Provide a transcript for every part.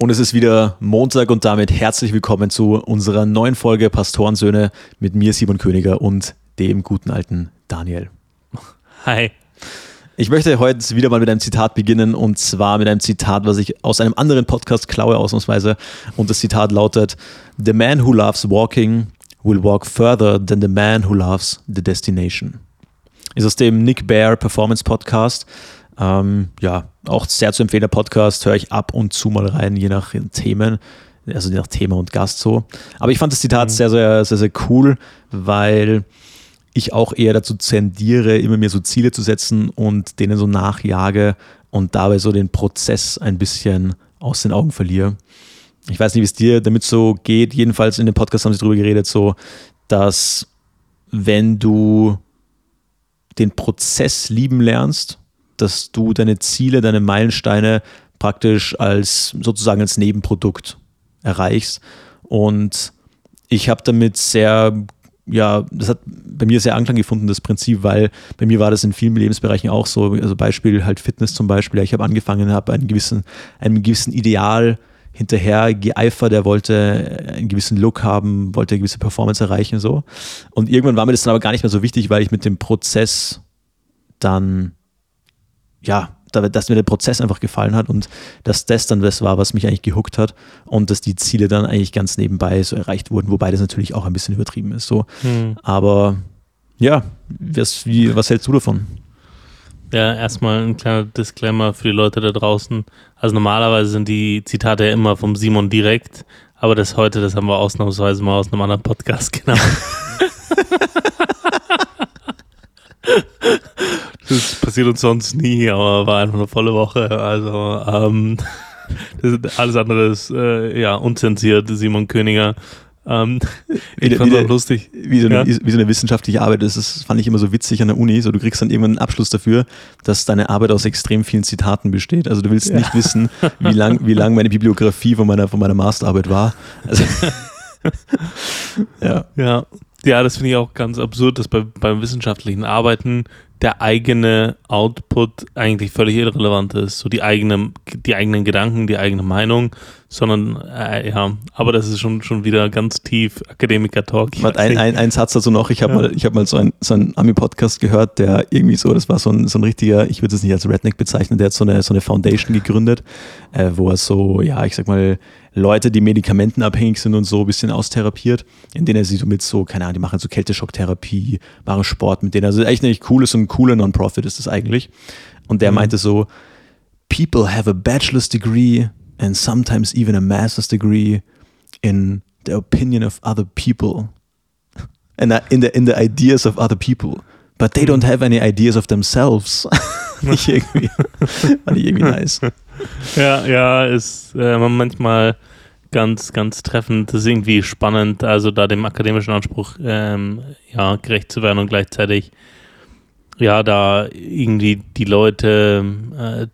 Und es ist wieder Montag und damit herzlich willkommen zu unserer neuen Folge Pastorensöhne mit mir, Simon Königer und dem guten alten Daniel. Hi. Ich möchte heute wieder mal mit einem Zitat beginnen und zwar mit einem Zitat, was ich aus einem anderen Podcast klaue, ausnahmsweise. Und das Zitat lautet: The man who loves walking will walk further than the man who loves the destination. Ist aus dem Nick Bear Performance Podcast. Ähm, ja, auch sehr zu empfehlen, der Podcast, höre ich ab und zu mal rein, je nach Themen, also je nach Thema und Gast so. Aber ich fand das Zitat mhm. sehr, sehr, sehr, sehr cool, weil ich auch eher dazu tendiere, immer mir so Ziele zu setzen und denen so nachjage und dabei so den Prozess ein bisschen aus den Augen verliere. Ich weiß nicht, wie es dir damit so geht. Jedenfalls in dem Podcast haben sie darüber geredet, so, dass wenn du den Prozess lieben lernst, dass du deine Ziele, deine Meilensteine praktisch als sozusagen als Nebenprodukt erreichst. Und ich habe damit sehr, ja, das hat bei mir sehr Anklang gefunden, das Prinzip, weil bei mir war das in vielen Lebensbereichen auch so. Also Beispiel halt Fitness zum Beispiel. Ich habe angefangen, habe einen gewissen, einem gewissen Ideal hinterher geeifert, er wollte einen gewissen Look haben, wollte eine gewisse Performance erreichen so. Und irgendwann war mir das dann aber gar nicht mehr so wichtig, weil ich mit dem Prozess dann ja, dass mir der Prozess einfach gefallen hat und dass das dann das war, was mich eigentlich gehuckt hat und dass die Ziele dann eigentlich ganz nebenbei so erreicht wurden, wobei das natürlich auch ein bisschen übertrieben ist. So. Hm. Aber ja, was, wie, was hältst du davon? Ja, erstmal ein kleiner Disclaimer für die Leute da draußen. Also normalerweise sind die Zitate ja immer vom Simon direkt, aber das heute, das haben wir ausnahmsweise mal aus einem anderen Podcast genommen. Das passiert uns sonst nie, aber war einfach eine volle Woche. Also ähm, alles andere ist äh, ja unzensiert, Simon Königer. Ähm, ich fand auch lustig. Wie so, eine, ja? wie so eine wissenschaftliche Arbeit ist, das fand ich immer so witzig an der Uni. So, du kriegst dann irgendwann einen Abschluss dafür, dass deine Arbeit aus extrem vielen Zitaten besteht. Also du willst ja. nicht wissen, wie lang, wie lang meine Bibliografie von meiner, von meiner Masterarbeit war. Also, ja. ja. Ja, das finde ich auch ganz absurd, dass bei, beim wissenschaftlichen Arbeiten der eigene Output eigentlich völlig irrelevant ist. So die, eigene, die eigenen Gedanken, die eigene Meinung, sondern äh, ja, aber das ist schon, schon wieder ganz tief Akademiker-Talk. Ein, ein, ein Satz dazu noch, ich habe ja. mal, hab mal so einen so ein Ami-Podcast gehört, der irgendwie so, das war so ein, so ein richtiger, ich würde es nicht als Redneck bezeichnen, der hat so eine, so eine Foundation gegründet, äh, wo er so, ja, ich sag mal, Leute, die medikamentenabhängig sind und so ein bisschen austherapiert, in denen er sie so mit so, keine Ahnung, die machen so Kälteschocktherapie, machen Sport mit denen. Also echt nicht cool ist und ein cooler Non-Profit ist das eigentlich. Und der mhm. meinte so, people have a bachelor's degree and sometimes even a master's degree in the opinion of other people and in the, in the ideas of other people. But they don't have any ideas of themselves. ich irgendwie, fand ich irgendwie nice. Ja, ja, ist äh, manchmal ganz, ganz treffend. Das ist irgendwie spannend, also da dem akademischen Anspruch ähm, ja, gerecht zu werden und gleichzeitig ja, da irgendwie die Leute äh,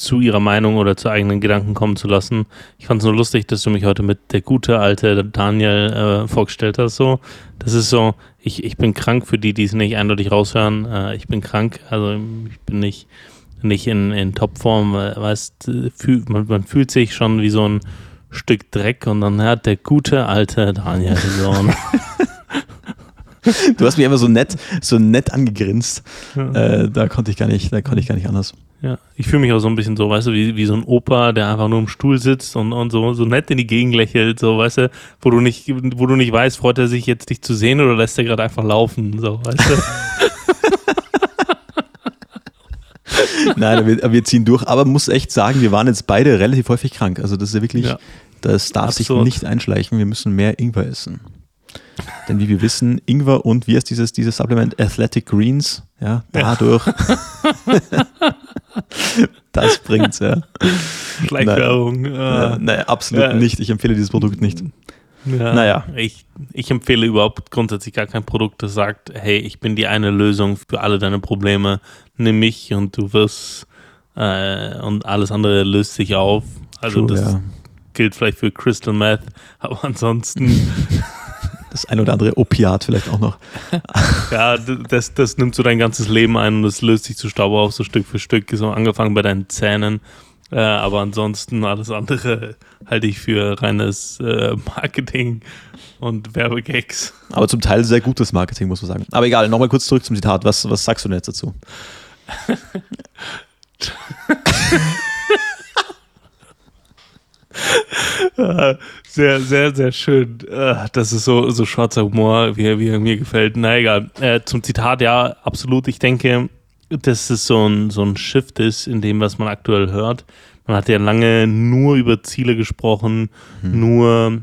zu ihrer Meinung oder zu eigenen Gedanken kommen zu lassen. Ich fand es nur lustig, dass du mich heute mit der gute alte Daniel äh, vorgestellt hast. So, das ist so, ich, ich bin krank für die, die es nicht eindeutig raushören. Äh, ich bin krank, also ich bin nicht, nicht in, in Topform. Weißt, fühl, man, man fühlt sich schon wie so ein Stück Dreck und dann hat der gute alte Daniel so. du hast mich immer so nett, so nett angegrinst. Ja. Äh, da konnte ich gar nicht, da konnte ich gar nicht anders. Ja, ich fühle mich auch so ein bisschen so, weißt du, wie, wie so ein Opa, der einfach nur im Stuhl sitzt und, und so, so nett in die Gegend lächelt, so, weißt du, wo du nicht, wo du nicht weißt, freut er sich jetzt dich zu sehen oder lässt er gerade einfach laufen, so, weißt du. Nein, wir, wir, ziehen durch, aber muss echt sagen, wir waren jetzt beide relativ häufig krank. Also das ist ja wirklich, ja. das darf Absurd. sich nicht einschleichen. Wir müssen mehr Ingwer essen. Denn wie wir wissen, Ingwer und wie ist dieses, dieses Supplement Athletic Greens, ja, dadurch. Ja. das bringt's, ja. Schleichwerbung. Nein, äh, nein, absolut ja. nicht. Ich empfehle dieses Produkt nicht. Ja, naja. Ich, ich empfehle überhaupt grundsätzlich gar kein Produkt, das sagt, hey, ich bin die eine Lösung für alle deine Probleme. Nimm mich und du wirst äh, und alles andere löst sich auf. Also True, das ja. gilt vielleicht für Crystal Meth, aber ansonsten das ein oder andere Opiat vielleicht auch noch. ja, das, das nimmt so dein ganzes Leben ein und das löst sich zu Staub auf, so Stück für Stück, so angefangen bei deinen Zähnen. Äh, aber ansonsten alles andere halte ich für reines äh, Marketing und Werbegags. Aber zum Teil sehr gutes Marketing, muss man sagen. Aber egal, nochmal kurz zurück zum Zitat. Was, was sagst du denn jetzt dazu? sehr, sehr, sehr schön. Äh, das ist so, so schwarzer Humor, wie, wie er mir gefällt. Na egal. Äh, zum Zitat, ja, absolut. Ich denke, dass es so ein, so ein Shift ist in dem, was man aktuell hört. Man hat ja lange nur über Ziele gesprochen, hm. nur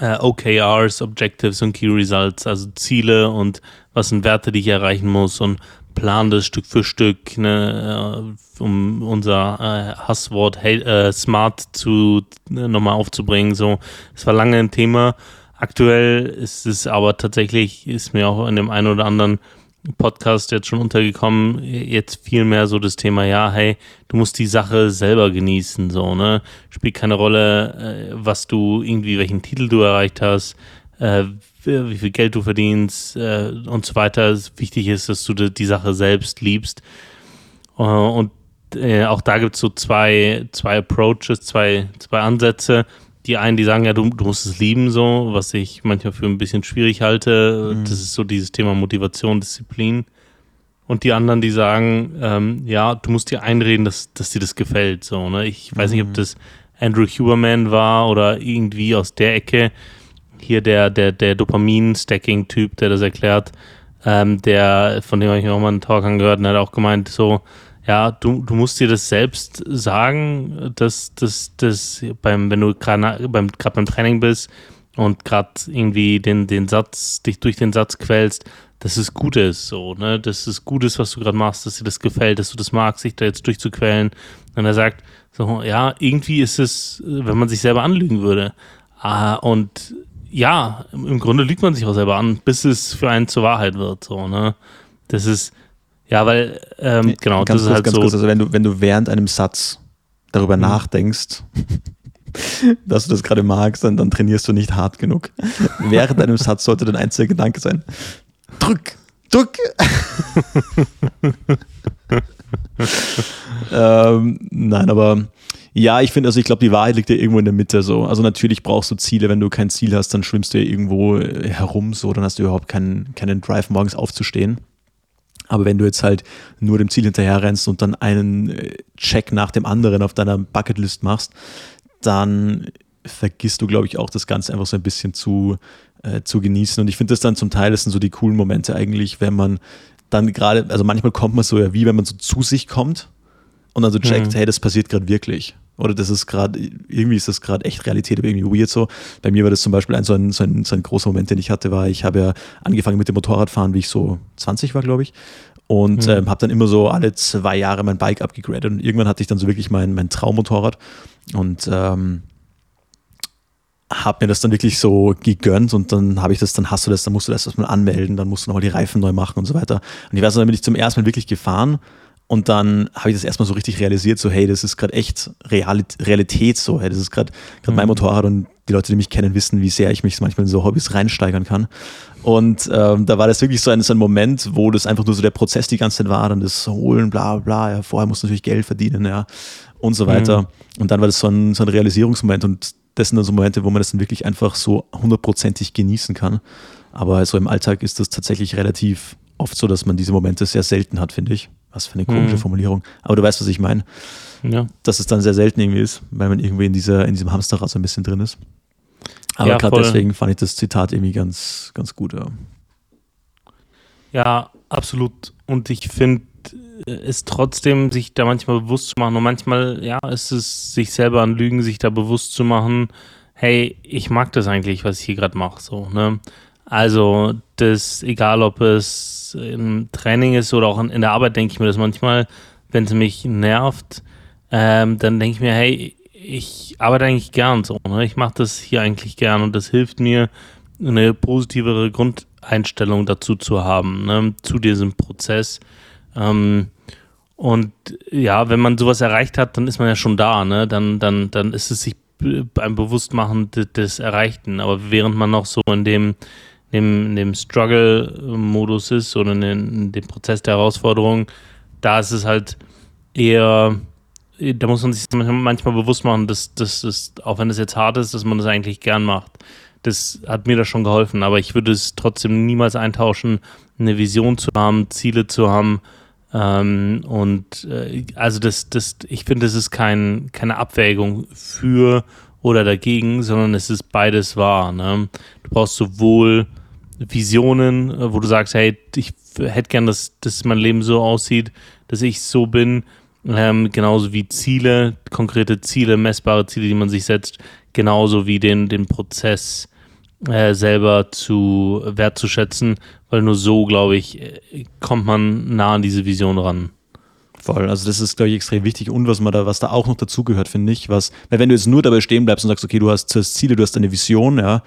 äh, OKRs, Objectives und Key Results, also Ziele und was sind Werte, die ich erreichen muss und plan das Stück für Stück, ne, äh, um unser äh, Hasswort hey, äh, smart zu äh, nochmal aufzubringen. So, es war lange ein Thema. Aktuell ist es aber tatsächlich, ist mir auch in dem einen oder anderen Podcast jetzt schon untergekommen, jetzt viel mehr so das Thema, ja, hey, du musst die Sache selber genießen, so, ne? Spielt keine Rolle, äh, was du irgendwie, welchen Titel du erreicht hast, äh, wie viel Geld du verdienst äh, und so weiter. Wichtig ist, dass du die Sache selbst liebst. Äh, und äh, auch da gibt es so zwei, zwei Approaches, zwei, zwei Ansätze die einen, die sagen, ja, du, du musst es lieben, so, was ich manchmal für ein bisschen schwierig halte. Mhm. Das ist so dieses Thema Motivation, Disziplin. Und die anderen, die sagen, ähm, ja, du musst dir einreden, dass, dass dir das gefällt. So, ne? Ich weiß mhm. nicht, ob mhm. das Andrew Huberman war oder irgendwie aus der Ecke. Hier der, der, der Dopamin-Stacking-Typ, der das erklärt, ähm, der, von dem habe ich auch mal einen Talk angehört und hat auch gemeint, so, ja, du, du musst dir das selbst sagen, dass, dass, dass beim, wenn du gerade beim, beim Training bist und gerade irgendwie den, den Satz, dich durch den Satz quälst, dass es gut ist, so, ne, dass es gut ist, was du gerade machst, dass dir das gefällt, dass du das magst, sich da jetzt durchzuquälen. Und er sagt, so, ja, irgendwie ist es, wenn man sich selber anlügen würde. Ah, und ja, im Grunde lügt man sich auch selber an, bis es für einen zur Wahrheit wird, so, ne. Das ist, ja, weil, ähm, genau, ganz das ist halt ganz so. Kurz, also wenn du, wenn du während einem Satz darüber mhm. nachdenkst, dass du das gerade magst, dann, dann trainierst du nicht hart genug. während einem Satz sollte dein einziger Gedanke sein, drück, drück. ähm, nein, aber ja, ich finde, also ich glaube, die Wahrheit liegt ja irgendwo in der Mitte so. Also natürlich brauchst du Ziele, wenn du kein Ziel hast, dann schwimmst du ja irgendwo herum so, dann hast du überhaupt keinen, keinen Drive, morgens aufzustehen. Aber wenn du jetzt halt nur dem Ziel hinterher rennst und dann einen äh, Check nach dem anderen auf deiner Bucketlist machst, dann vergisst du, glaube ich, auch das Ganze einfach so ein bisschen zu, äh, zu genießen. Und ich finde das dann zum Teil, das sind so die coolen Momente eigentlich, wenn man dann gerade, also manchmal kommt man so ja wie, wenn man so zu sich kommt und dann so checkt, mhm. hey, das passiert gerade wirklich. Oder das ist gerade, irgendwie ist das gerade echt Realität, aber irgendwie weird so. Bei mir war das zum Beispiel ein so, ein so ein, so ein großer Moment, den ich hatte, war, ich habe ja angefangen mit dem Motorradfahren, wie ich so 20 war, glaube ich. Und mhm. ähm, habe dann immer so alle zwei Jahre mein Bike abgegradet. Und irgendwann hatte ich dann so wirklich mein, mein Traummotorrad. Und ähm, habe mir das dann wirklich so gegönnt und dann habe ich das, dann hast du das, dann musst du das erstmal anmelden, dann musst du nochmal die Reifen neu machen und so weiter. Und ich weiß noch, dann bin ich zum ersten Mal wirklich gefahren und dann habe ich das erstmal so richtig realisiert, so hey, das ist gerade echt Realität, so hey, das ist gerade mhm. mein Motorrad und die Leute, die mich kennen, wissen, wie sehr ich mich manchmal in so Hobbys reinsteigern kann. Und ähm, da war das wirklich so ein, so ein Moment, wo das einfach nur so der Prozess die ganze Zeit war, dann das Holen, bla bla, ja, vorher musst du natürlich Geld verdienen, ja, und so weiter. Mhm. Und dann war das so ein, so ein Realisierungsmoment und das sind dann so Momente, wo man das dann wirklich einfach so hundertprozentig genießen kann. Aber so im Alltag ist das tatsächlich relativ oft so, dass man diese Momente sehr selten hat, finde ich. Was für eine komische mhm. Formulierung. Aber du weißt, was ich meine. Ja. Dass es dann sehr selten irgendwie ist, weil man irgendwie in, dieser, in diesem Hamsterrad so ein bisschen drin ist. Aber ja, gerade deswegen fand ich das Zitat irgendwie ganz, ganz gut. Ja, ja absolut. Und ich finde es trotzdem, sich da manchmal bewusst zu machen. Und manchmal, ja, ist es sich selber an Lügen, sich da bewusst zu machen, hey, ich mag das eigentlich, was ich hier gerade mache. So, ne? Also, das, egal ob es im Training ist oder auch in der Arbeit, denke ich mir das manchmal, wenn es mich nervt, ähm, dann denke ich mir, hey, ich arbeite eigentlich gern so. Ne? Ich mache das hier eigentlich gern und das hilft mir, eine positivere Grundeinstellung dazu zu haben, ne? zu diesem Prozess. Ähm, und ja, wenn man sowas erreicht hat, dann ist man ja schon da, ne? Dann, dann, dann ist es sich beim Bewusstmachen des, des Erreichten. Aber während man noch so in dem in dem, Struggle-Modus ist oder in, dem Prozess der Herausforderung, da ist es halt eher da muss man sich manchmal bewusst machen, dass das, auch wenn es jetzt hart ist, dass man das eigentlich gern macht. Das hat mir da schon geholfen, aber ich würde es trotzdem niemals eintauschen, eine Vision zu haben, Ziele zu haben. Ähm, und äh, also das, das, ich finde, es ist kein, keine Abwägung für oder dagegen, sondern es ist beides wahr. Ne? Du brauchst sowohl Visionen, äh, wo du sagst, hey, ich hätte gern, dass, dass mein Leben so aussieht, dass ich so bin, ähm, genauso wie Ziele, konkrete Ziele, messbare Ziele, die man sich setzt, genauso wie den, den Prozess äh, selber zu wertzuschätzen, weil nur so, glaube ich, äh, kommt man nah an diese Vision ran. Voll, also das ist, glaube ich, extrem wichtig. Und was man da, was da auch noch dazugehört, finde ich, was, weil wenn du jetzt nur dabei stehen bleibst und sagst, okay, du hast Ziele, du hast deine Vision, ja,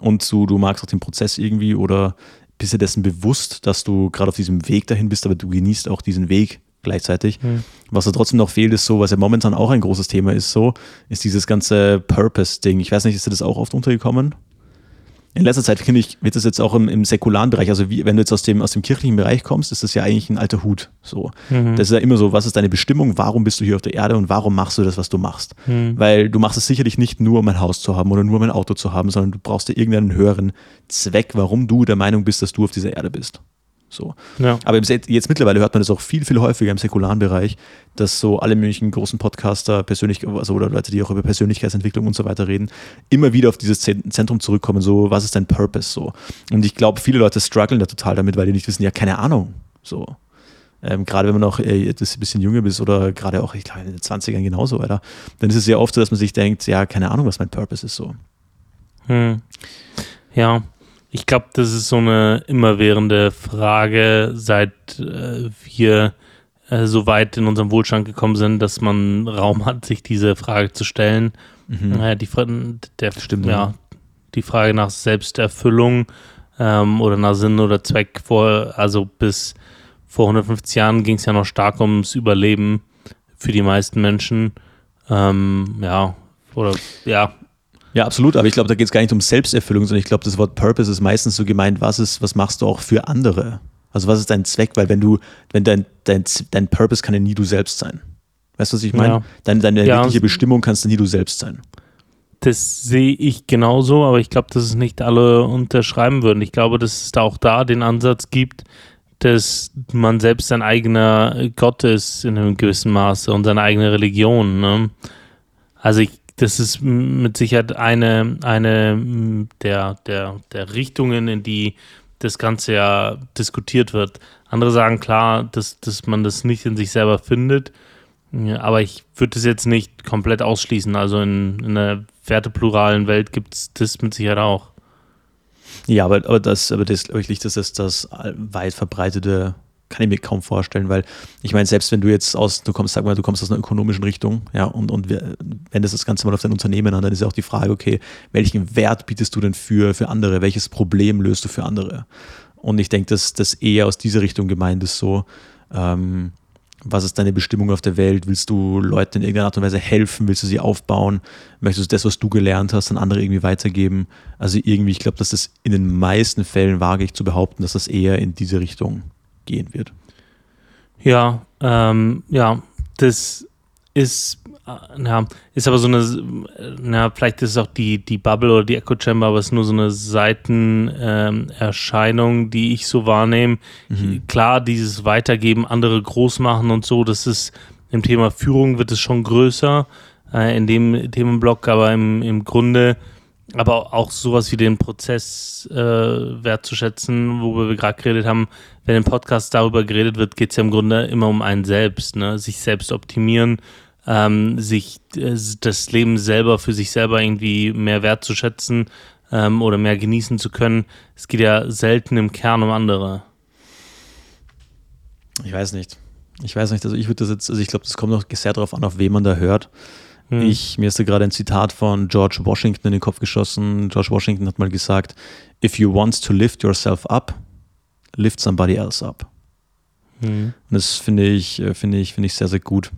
und du, du magst auch den Prozess irgendwie oder bist dir dessen bewusst, dass du gerade auf diesem Weg dahin bist, aber du genießt auch diesen Weg gleichzeitig. Mhm. Was da trotzdem noch fehlt, ist so, was ja momentan auch ein großes Thema ist, so, ist dieses ganze Purpose-Ding. Ich weiß nicht, ist dir das auch oft untergekommen? In letzter Zeit, finde ich, wird das jetzt auch im, im säkularen Bereich, also wie, wenn du jetzt aus dem, aus dem kirchlichen Bereich kommst, ist das ja eigentlich ein alter Hut. So. Mhm. Das ist ja immer so, was ist deine Bestimmung, warum bist du hier auf der Erde und warum machst du das, was du machst? Mhm. Weil du machst es sicherlich nicht nur, um ein Haus zu haben oder nur, um ein Auto zu haben, sondern du brauchst dir irgendeinen höheren Zweck, warum du der Meinung bist, dass du auf dieser Erde bist. So. Ja. Aber jetzt mittlerweile hört man das auch viel, viel häufiger im säkularen Bereich, dass so alle möglichen großen Podcaster, persönlich, also oder Leute, die auch über Persönlichkeitsentwicklung und so weiter reden, immer wieder auf dieses Zentrum zurückkommen, so, was ist dein Purpose? So. Und ich glaube, viele Leute strugglen da total damit, weil die nicht wissen, ja, keine Ahnung. So. Ähm, gerade wenn man auch äh, ein bisschen jünger ist oder gerade auch, ich glaube, in den 20ern genauso, weiter, dann ist es ja oft so, dass man sich denkt, ja, keine Ahnung, was mein Purpose ist so. Hm. Ja, ich glaube, das ist so eine immerwährende Frage, seit äh, wir äh, so weit in unserem Wohlstand gekommen sind, dass man Raum hat, sich diese Frage zu stellen. Mhm. Äh, die, der, Stimmt, ja, ja, die Frage nach Selbsterfüllung ähm, oder nach Sinn oder Zweck vor, also bis vor 150 Jahren ging es ja noch stark ums Überleben für die meisten Menschen. Ähm, ja, oder ja, ja, absolut, aber ich glaube, da geht es gar nicht um Selbsterfüllung, sondern ich glaube, das Wort Purpose ist meistens so gemeint, was ist, was machst du auch für andere? Also was ist dein Zweck? Weil wenn du, wenn dein, dein, dein Purpose kann ja nie du selbst sein. Weißt du, was ich meine? Ja. Deine, deine ja, wirkliche Bestimmung kannst du nie du selbst sein. Das sehe ich genauso, aber ich glaube, dass es nicht alle unterschreiben würden. Ich glaube, dass es da auch da den Ansatz gibt, dass man selbst sein eigener Gott ist in einem gewissen Maße und seine eigene Religion. Ne? Also ich das ist mit Sicherheit eine, eine der, der, der Richtungen, in die das Ganze ja diskutiert wird. Andere sagen klar, dass, dass man das nicht in sich selber findet, aber ich würde das jetzt nicht komplett ausschließen. Also in, in einer wertepluralen Welt gibt es das mit Sicherheit auch. Ja, aber, aber das, aber das, glaube ich, das ist das weit verbreitete kann ich mir kaum vorstellen, weil ich meine, selbst wenn du jetzt aus, du kommst, sag mal, du kommst aus einer ökonomischen Richtung, ja, und, und wenn das das Ganze mal auf dein Unternehmen an, dann ist ja auch die Frage, okay, welchen Wert bietest du denn für, für andere? Welches Problem löst du für andere? Und ich denke, dass das eher aus dieser Richtung gemeint ist, so, ähm, was ist deine Bestimmung auf der Welt? Willst du Leuten in irgendeiner Art und Weise helfen? Willst du sie aufbauen? Möchtest du das, was du gelernt hast, an andere irgendwie weitergeben? Also irgendwie, ich glaube, dass das in den meisten Fällen wage ich zu behaupten, dass das eher in diese Richtung gehen wird. Ja, ähm, ja, das ist, äh, ja, ist aber so eine, na, vielleicht ist es auch die, die Bubble oder die Echo Chamber, aber es ist nur so eine Seitenerscheinung, ähm, die ich so wahrnehme. Mhm. Klar, dieses Weitergeben, andere groß machen und so, das ist im Thema Führung wird es schon größer äh, in dem Themenblock, aber im, im Grunde aber auch sowas wie den Prozess äh, wertzuschätzen, worüber wir gerade geredet haben. Wenn im Podcast darüber geredet wird, geht es ja im Grunde immer um einen selbst, ne? sich selbst optimieren, ähm, sich äh, das Leben selber für sich selber irgendwie mehr wertzuschätzen ähm, oder mehr genießen zu können. Es geht ja selten im Kern um andere. Ich weiß nicht. Ich weiß nicht, also ich würde das jetzt, also ich glaube, das kommt noch sehr darauf an, auf wen man da hört. Hm. Ich, mir ist da gerade ein Zitat von George Washington in den Kopf geschossen. George Washington hat mal gesagt, if you want to lift yourself up, lift somebody else up. Hm. Und das finde ich, äh, finde ich, finde ich sehr, sehr gut.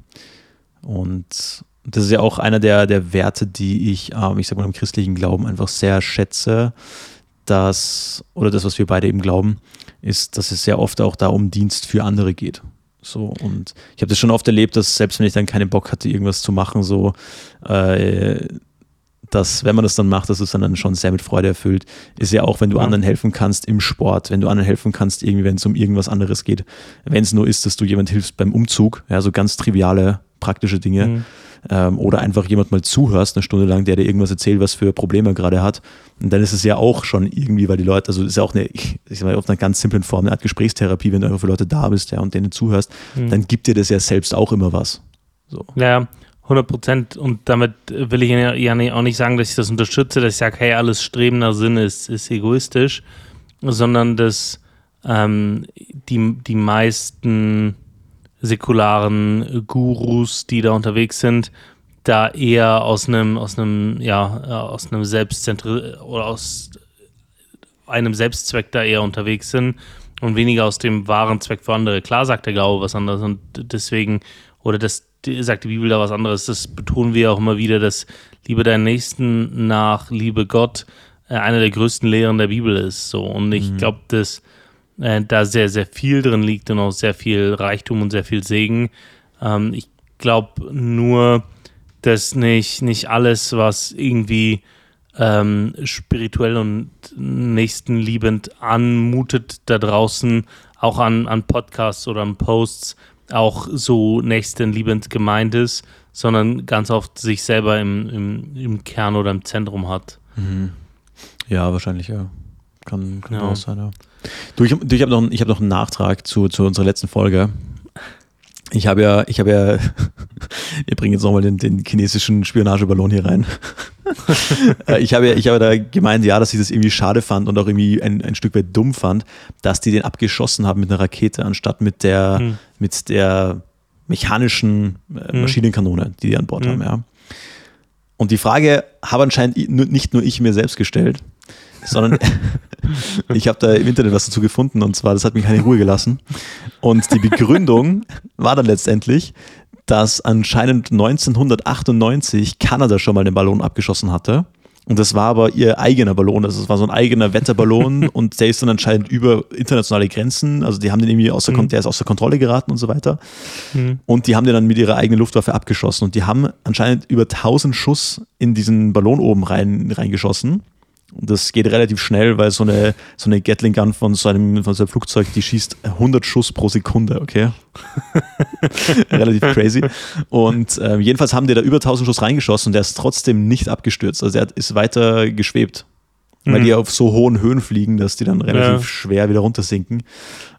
Und das ist ja auch einer der, der Werte, die ich, ähm, ich sag mal, im christlichen Glauben einfach sehr schätze, dass, oder das, was wir beide eben glauben, ist, dass es sehr oft auch da um Dienst für andere geht. So, und ich habe das schon oft erlebt, dass selbst wenn ich dann keinen Bock hatte, irgendwas zu machen, so, äh, dass, wenn man das dann macht, dass es dann schon sehr mit Freude erfüllt, ist ja auch, wenn du ja. anderen helfen kannst im Sport, wenn du anderen helfen kannst, irgendwie, wenn es um irgendwas anderes geht. Wenn es nur ist, dass du jemand hilfst beim Umzug, ja, so ganz triviale, praktische Dinge. Mhm. Ähm, oder einfach jemand mal zuhörst, eine Stunde lang, der dir irgendwas erzählt, was für Probleme er gerade hat. Und dann ist es ja auch schon irgendwie, weil die Leute, also ist ja auch eine, ich sag mal, auf einer ganz simplen Form, eine Art Gesprächstherapie, wenn du einfach für Leute da bist ja, und denen zuhörst, mhm. dann gibt dir das ja selbst auch immer was. So. Ja, 100 Prozent. Und damit will ich ja auch nicht sagen, dass ich das unterstütze, dass ich sage, hey, alles Streben nach Sinn ist, ist egoistisch, sondern dass ähm, die, die meisten säkularen Gurus, die da unterwegs sind, da eher aus einem, aus einem, ja, aus einem Selbstzentri oder aus einem Selbstzweck da eher unterwegs sind und weniger aus dem wahren Zweck für andere. Klar sagt der Glaube was anderes und deswegen, oder das sagt die Bibel da was anderes. Das betonen wir auch immer wieder, dass Liebe deinen Nächsten nach Liebe Gott äh, einer der größten Lehren der Bibel ist. So. Und ich mhm. glaube, dass äh, da sehr, sehr viel drin liegt und auch sehr viel Reichtum und sehr viel Segen. Ähm, ich glaube nur, dass nicht, nicht alles, was irgendwie ähm, spirituell und nächstenliebend anmutet da draußen, auch an, an Podcasts oder an Posts, auch so nächstenliebend gemeint ist, sondern ganz oft sich selber im, im, im Kern oder im Zentrum hat. Mhm. Ja, wahrscheinlich, ja. Kann, kann ja. auch sein, ja. Du, ich, ich habe noch, hab noch einen Nachtrag zu, zu unserer letzten Folge. Ich habe ja, ich habe ja, wir bringen jetzt nochmal den, den chinesischen Spionageballon hier rein. Äh, ich habe ja, ich habe da gemeint, ja, dass ich das irgendwie schade fand und auch irgendwie ein, ein Stück weit dumm fand, dass die den abgeschossen haben mit einer Rakete, anstatt mit der, hm. mit der mechanischen äh, hm. Maschinenkanone, die die an Bord hm. haben, ja. Und die Frage habe anscheinend nicht nur ich mir selbst gestellt, sondern ich habe da im Internet was dazu gefunden und zwar, das hat mich keine Ruhe gelassen. Und die Begründung war dann letztendlich, dass anscheinend 1998 Kanada schon mal den Ballon abgeschossen hatte. Und das war aber ihr eigener Ballon, also es war so ein eigener Wetterballon und der ist dann anscheinend über internationale Grenzen, also die haben den irgendwie außer, mhm. der ist außer Kontrolle geraten und so weiter. Mhm. Und die haben den dann mit ihrer eigenen Luftwaffe abgeschossen und die haben anscheinend über 1000 Schuss in diesen Ballon oben rein, reingeschossen. Das geht relativ schnell, weil so eine, so eine Gatling Gun von so, einem, von so einem Flugzeug, die schießt 100 Schuss pro Sekunde, okay? relativ crazy. Und äh, jedenfalls haben die da über 1000 Schuss reingeschossen und der ist trotzdem nicht abgestürzt. Also der ist weiter geschwebt, weil mhm. die auf so hohen Höhen fliegen, dass die dann relativ ja. schwer wieder runtersinken.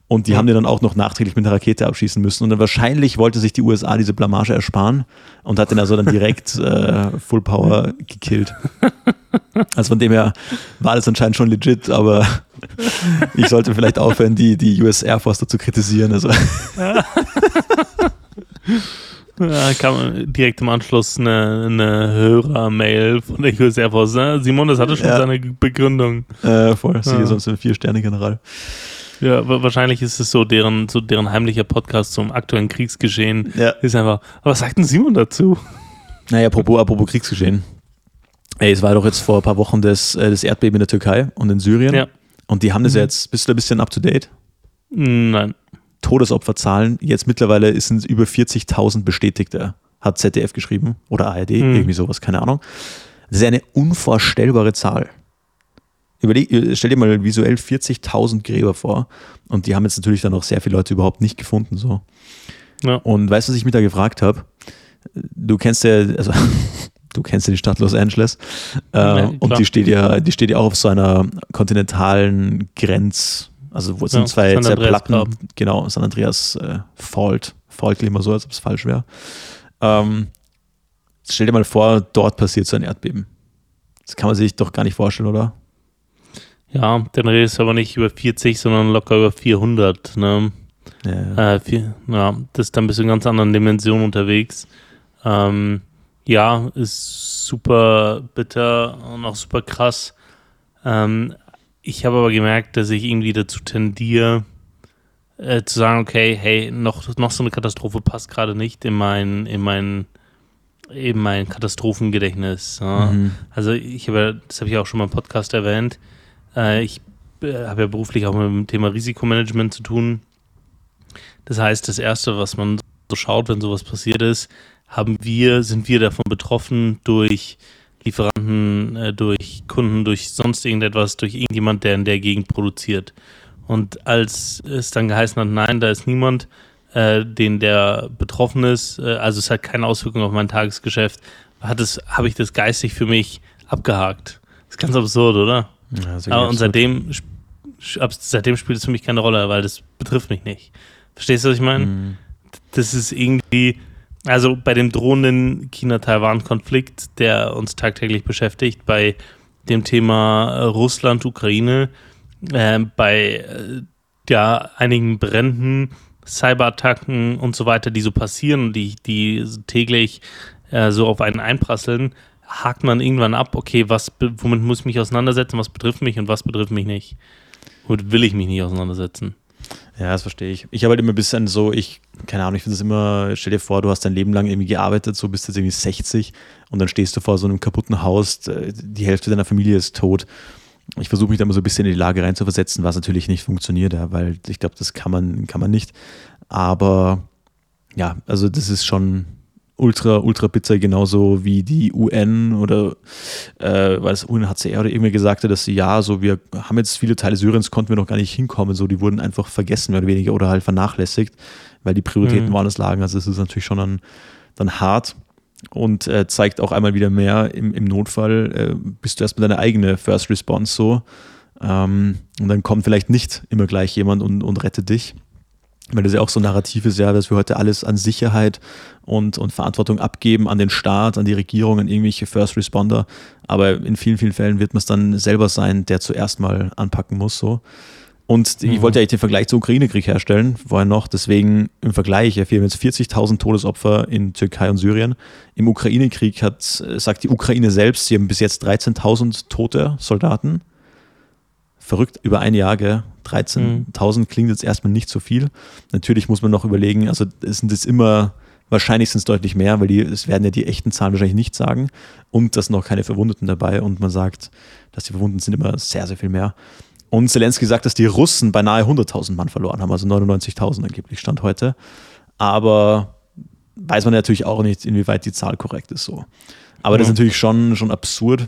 Und die mhm. haben die dann auch noch nachträglich mit einer Rakete abschießen müssen. Und dann wahrscheinlich wollte sich die USA diese Blamage ersparen und hat den also dann direkt äh, Full Power gekillt. Also von dem her war das anscheinend schon legit, aber ich sollte vielleicht aufhören, die, die US Air Force dazu kritisieren. Also. Ja. Ja, kam direkt im Anschluss eine, eine Hörer-Mail von der US Air Force. Ne? Simon, das hatte schon ja. seine Begründung. Äh, voll, sie ja. sonst ein Vier-Sterne-General. Ja, wahrscheinlich ist es so deren, so deren heimlicher Podcast zum aktuellen Kriegsgeschehen. Ja. Ist einfach, was sagt denn Simon dazu? Naja, apropos, apropos Kriegsgeschehen. Ey, es war doch jetzt vor ein paar Wochen das, äh, das Erdbeben in der Türkei und in Syrien. Ja. Und die haben das mhm. jetzt, bist du da ein bisschen up to date? Nein. Todesopferzahlen, jetzt mittlerweile sind es über 40.000 Bestätigte, hat ZDF geschrieben oder ARD, mhm. irgendwie sowas, keine Ahnung. Das ist eine unvorstellbare Zahl. Überleg, äh, stell dir mal visuell 40.000 Gräber vor. Und die haben jetzt natürlich dann auch sehr viele Leute überhaupt nicht gefunden. So. Ja. Und weißt du, was ich mich da gefragt habe? Du kennst ja, also du kennst ja die Stadt Los Angeles. Äh, ja, und die steht ja, die steht ja auch auf so einer kontinentalen Grenz, also wo ja, sind zwei sehr Platten, genau, San Andreas äh, Fault, Fault klingt immer so, als ob es falsch wäre. Ähm, stell dir mal vor, dort passiert so ein Erdbeben. Das kann man sich doch gar nicht vorstellen, oder? Ja, dann redest du aber nicht über 40, sondern locker über 400. Ne? Ja, äh, vier, ja, das ist dann ein bisschen ganz anderen Dimensionen unterwegs. Ähm, ja, ist super bitter und auch super krass. Ähm, ich habe aber gemerkt, dass ich irgendwie dazu tendiere, äh, zu sagen, okay, hey, noch, noch so eine Katastrophe passt gerade nicht in mein, in mein, in mein Katastrophengedächtnis. Ja? Mhm. Also ich habe, das habe ich auch schon mal im Podcast erwähnt, äh, ich äh, habe ja beruflich auch mit dem Thema Risikomanagement zu tun. Das heißt, das Erste, was man so schaut, wenn sowas passiert ist, haben wir, sind wir davon betroffen durch Lieferanten, äh, durch Kunden, durch sonst irgendetwas, durch irgendjemand, der in der Gegend produziert. Und als es dann geheißen hat, nein, da ist niemand, äh, den der betroffen ist, äh, also es hat keine Auswirkungen auf mein Tagesgeschäft, hat es, habe ich das geistig für mich abgehakt. Das ist ganz absurd, oder? Ja, Aber und seitdem, seitdem spielt es für mich keine Rolle, weil das betrifft mich nicht. Verstehst du, was ich meine? Mhm. Das ist irgendwie, also bei dem drohenden China-Taiwan-Konflikt, der uns tagtäglich beschäftigt, bei dem Thema Russland-Ukraine, äh, bei äh, ja, einigen Bränden, Cyberattacken und so weiter, die so passieren, die, die täglich äh, so auf einen einprasseln, hakt man irgendwann ab, okay, was, womit muss ich mich auseinandersetzen, was betrifft mich und was betrifft mich nicht. Womit will ich mich nicht auseinandersetzen. Ja, das verstehe ich. Ich habe halt immer ein bisschen so, ich, keine Ahnung, ich finde es immer, stell dir vor, du hast dein Leben lang irgendwie gearbeitet, so bist jetzt irgendwie 60 und dann stehst du vor so einem kaputten Haus, äh, die Hälfte deiner Familie ist tot. Ich versuche mich da immer so ein bisschen in die Lage reinzuversetzen, was natürlich nicht funktioniert, ja, weil ich glaube, das kann man, kann man nicht. Aber ja, also das ist schon, ultra, ultra bitter, genauso wie die UN oder äh, weil das UNHCR oder irgendwie gesagt hat, dass sie ja, so wir haben jetzt viele Teile Syriens, konnten wir noch gar nicht hinkommen, so die wurden einfach vergessen, mehr oder weniger, oder halt vernachlässigt, weil die Prioritäten mhm. woanders lagen. Also es ist natürlich schon dann, dann hart und äh, zeigt auch einmal wieder mehr im, im Notfall, äh, bist du erst mit deiner eigenen First Response so. Ähm, und dann kommt vielleicht nicht immer gleich jemand und, und rettet dich weil das ja auch so ein Narrativ ist, ja, dass wir heute alles an Sicherheit und, und Verantwortung abgeben an den Staat, an die Regierung, an irgendwelche First Responder. Aber in vielen, vielen Fällen wird man es dann selber sein, der zuerst mal anpacken muss. So. Und mhm. ich wollte eigentlich den Vergleich zum Ukraine-Krieg herstellen, vorher noch. Deswegen im Vergleich, wir haben jetzt 40.000 Todesopfer in Türkei und Syrien. Im Ukraine-Krieg hat, sagt die Ukraine selbst, sie haben bis jetzt 13.000 tote Soldaten verrückt über ein Jahr, gell? 13.000 mhm. klingt jetzt erstmal nicht so viel. Natürlich muss man noch überlegen, also es sind es immer, wahrscheinlich sind es deutlich mehr, weil die, es werden ja die echten Zahlen wahrscheinlich nicht sagen und da sind noch keine Verwundeten dabei und man sagt, dass die Verwundeten sind immer sehr, sehr viel mehr. Und Zelensky sagt, dass die Russen beinahe 100.000 Mann verloren haben, also 99.000 angeblich Stand heute. Aber weiß man natürlich auch nicht, inwieweit die Zahl korrekt ist so. Aber mhm. das ist natürlich schon, schon absurd.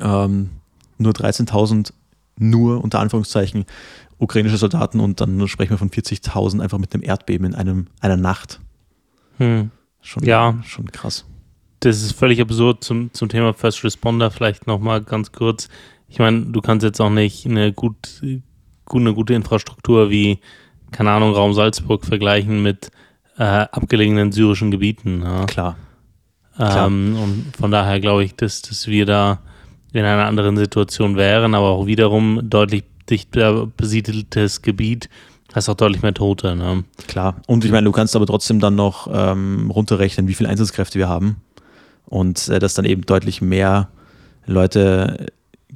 Ähm, nur 13.000 nur unter Anführungszeichen ukrainische Soldaten und dann sprechen wir von 40.000 einfach mit einem Erdbeben in einem, einer Nacht. Hm. Schon, ja. schon krass. Das ist völlig absurd zum, zum Thema First Responder. Vielleicht nochmal ganz kurz. Ich meine, du kannst jetzt auch nicht eine, gut, eine gute Infrastruktur wie, keine Ahnung, Raum Salzburg vergleichen mit äh, abgelegenen syrischen Gebieten. Ja. Klar. Ähm, und von daher glaube ich, dass, dass wir da in einer anderen Situation wären, aber auch wiederum deutlich dichter besiedeltes Gebiet, hast auch deutlich mehr Tote. Ne? Klar. Und ich meine, du kannst aber trotzdem dann noch ähm, runterrechnen, wie viele Einsatzkräfte wir haben und äh, dass dann eben deutlich mehr Leute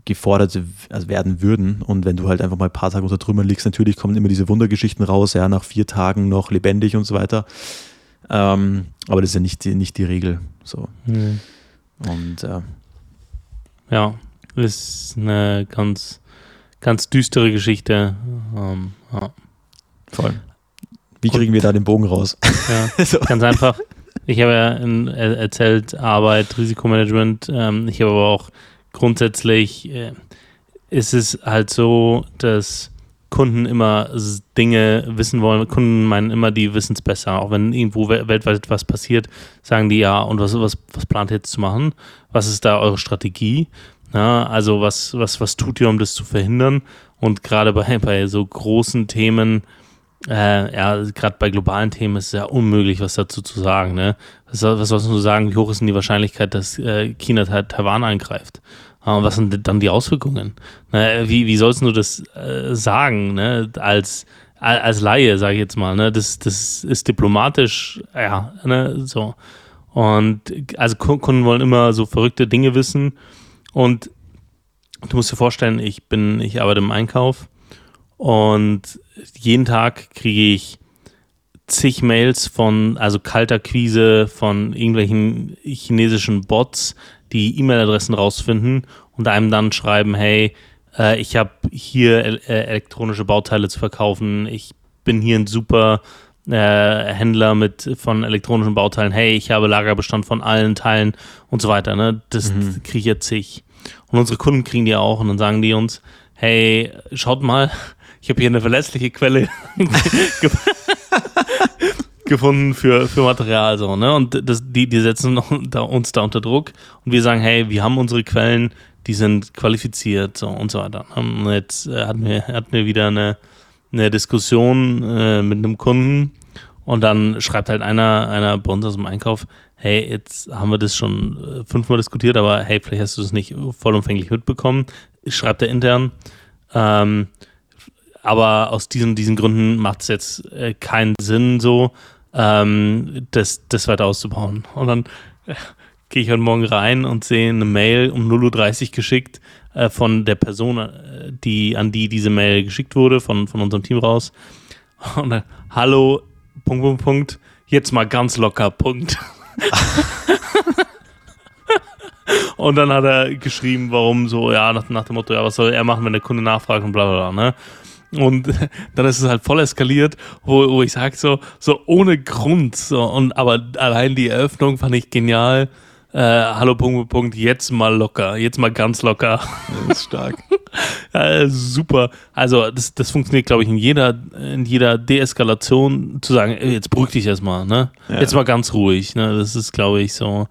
gefordert also werden würden. Und wenn du halt einfach mal ein paar Tage unter Trümmern liegst, natürlich kommen immer diese Wundergeschichten raus, ja, nach vier Tagen noch lebendig und so weiter. Ähm, aber das ist ja nicht die, nicht die Regel. So. Mhm. Und äh, ja, ist eine ganz, ganz düstere Geschichte. Ähm, ja. Voll. Wie kriegen wir da den Bogen raus? Ja, so. ganz einfach. Ich habe ja in, erzählt Arbeit, Risikomanagement. Ähm, ich habe aber auch grundsätzlich äh, ist es halt so, dass Kunden immer Dinge wissen wollen. Kunden meinen immer, die wissen es besser. Auch wenn irgendwo weltweit etwas passiert, sagen die ja, und was, was, was plant ihr jetzt zu machen? Was ist da eure Strategie? Ja, also was, was, was tut ihr, um das zu verhindern? Und gerade bei, bei so großen Themen, äh, ja, gerade bei globalen Themen ist es ja unmöglich, was dazu zu sagen. Ne? Was, was sollst du sagen? Wie hoch ist denn die Wahrscheinlichkeit, dass äh, China Taiwan angreift? Was sind dann die Auswirkungen? Wie, wie sollst du das äh, sagen, ne? als, als Laie, sage ich jetzt mal? Ne? Das, das ist diplomatisch, ja, ne? so. Und also Kunden wollen immer so verrückte Dinge wissen. Und du musst dir vorstellen, ich bin, ich arbeite im Einkauf und jeden Tag kriege ich zig Mails von, also kalter Quise von irgendwelchen chinesischen Bots, die E-Mail-Adressen rausfinden und einem dann schreiben, hey, äh, ich habe hier äh, elektronische Bauteile zu verkaufen, ich bin hier ein super äh, Händler mit von elektronischen Bauteilen, hey, ich habe Lagerbestand von allen Teilen und so weiter. Ne? Das Mhm. kriege ich jetzt ich. Und unsere Kunden kriegen die auch und dann sagen die uns, hey, schaut mal, ich habe hier eine verlässliche Quelle gefunden für, für Material so, ne? Und das, die, die setzen uns da unter Druck und wir sagen, hey, wir haben unsere Quellen, die sind qualifiziert so und so weiter. Und jetzt äh, hatten, wir, hatten wir wieder eine, eine Diskussion äh, mit einem Kunden und dann schreibt halt einer, einer bei uns aus dem Einkauf, hey, jetzt haben wir das schon äh, fünfmal diskutiert, aber hey, vielleicht hast du es nicht vollumfänglich mitbekommen. Schreibt er intern. Ähm, aber aus diesen, diesen Gründen macht es jetzt äh, keinen Sinn, so ähm, das, das weiter auszubauen. Und dann äh, gehe ich heute Morgen rein und sehe eine Mail um 0.30 Uhr geschickt äh, von der Person, äh, die, an die diese Mail geschickt wurde, von, von unserem Team raus. Und dann, hallo, Punkt, Punkt, Punkt, jetzt mal ganz locker, Punkt. Und dann hat er geschrieben, warum so, ja, nach, nach dem Motto, ja, was soll er machen, wenn der Kunde nachfragt und bla bla bla, ne? Und dann ist es halt voll eskaliert, wo, wo ich sage so, so ohne Grund, so, und aber allein die Eröffnung fand ich genial. Äh, hallo, Punkt, Punkt, jetzt mal locker, jetzt mal ganz locker. Das ist stark. Ja, super. Also das, das funktioniert, glaube ich, in jeder, in jeder Deeskalation zu sagen, ey, jetzt beruhig dich erstmal, ne? Ja. Jetzt mal ganz ruhig. Ne? Das ist, glaube ich, so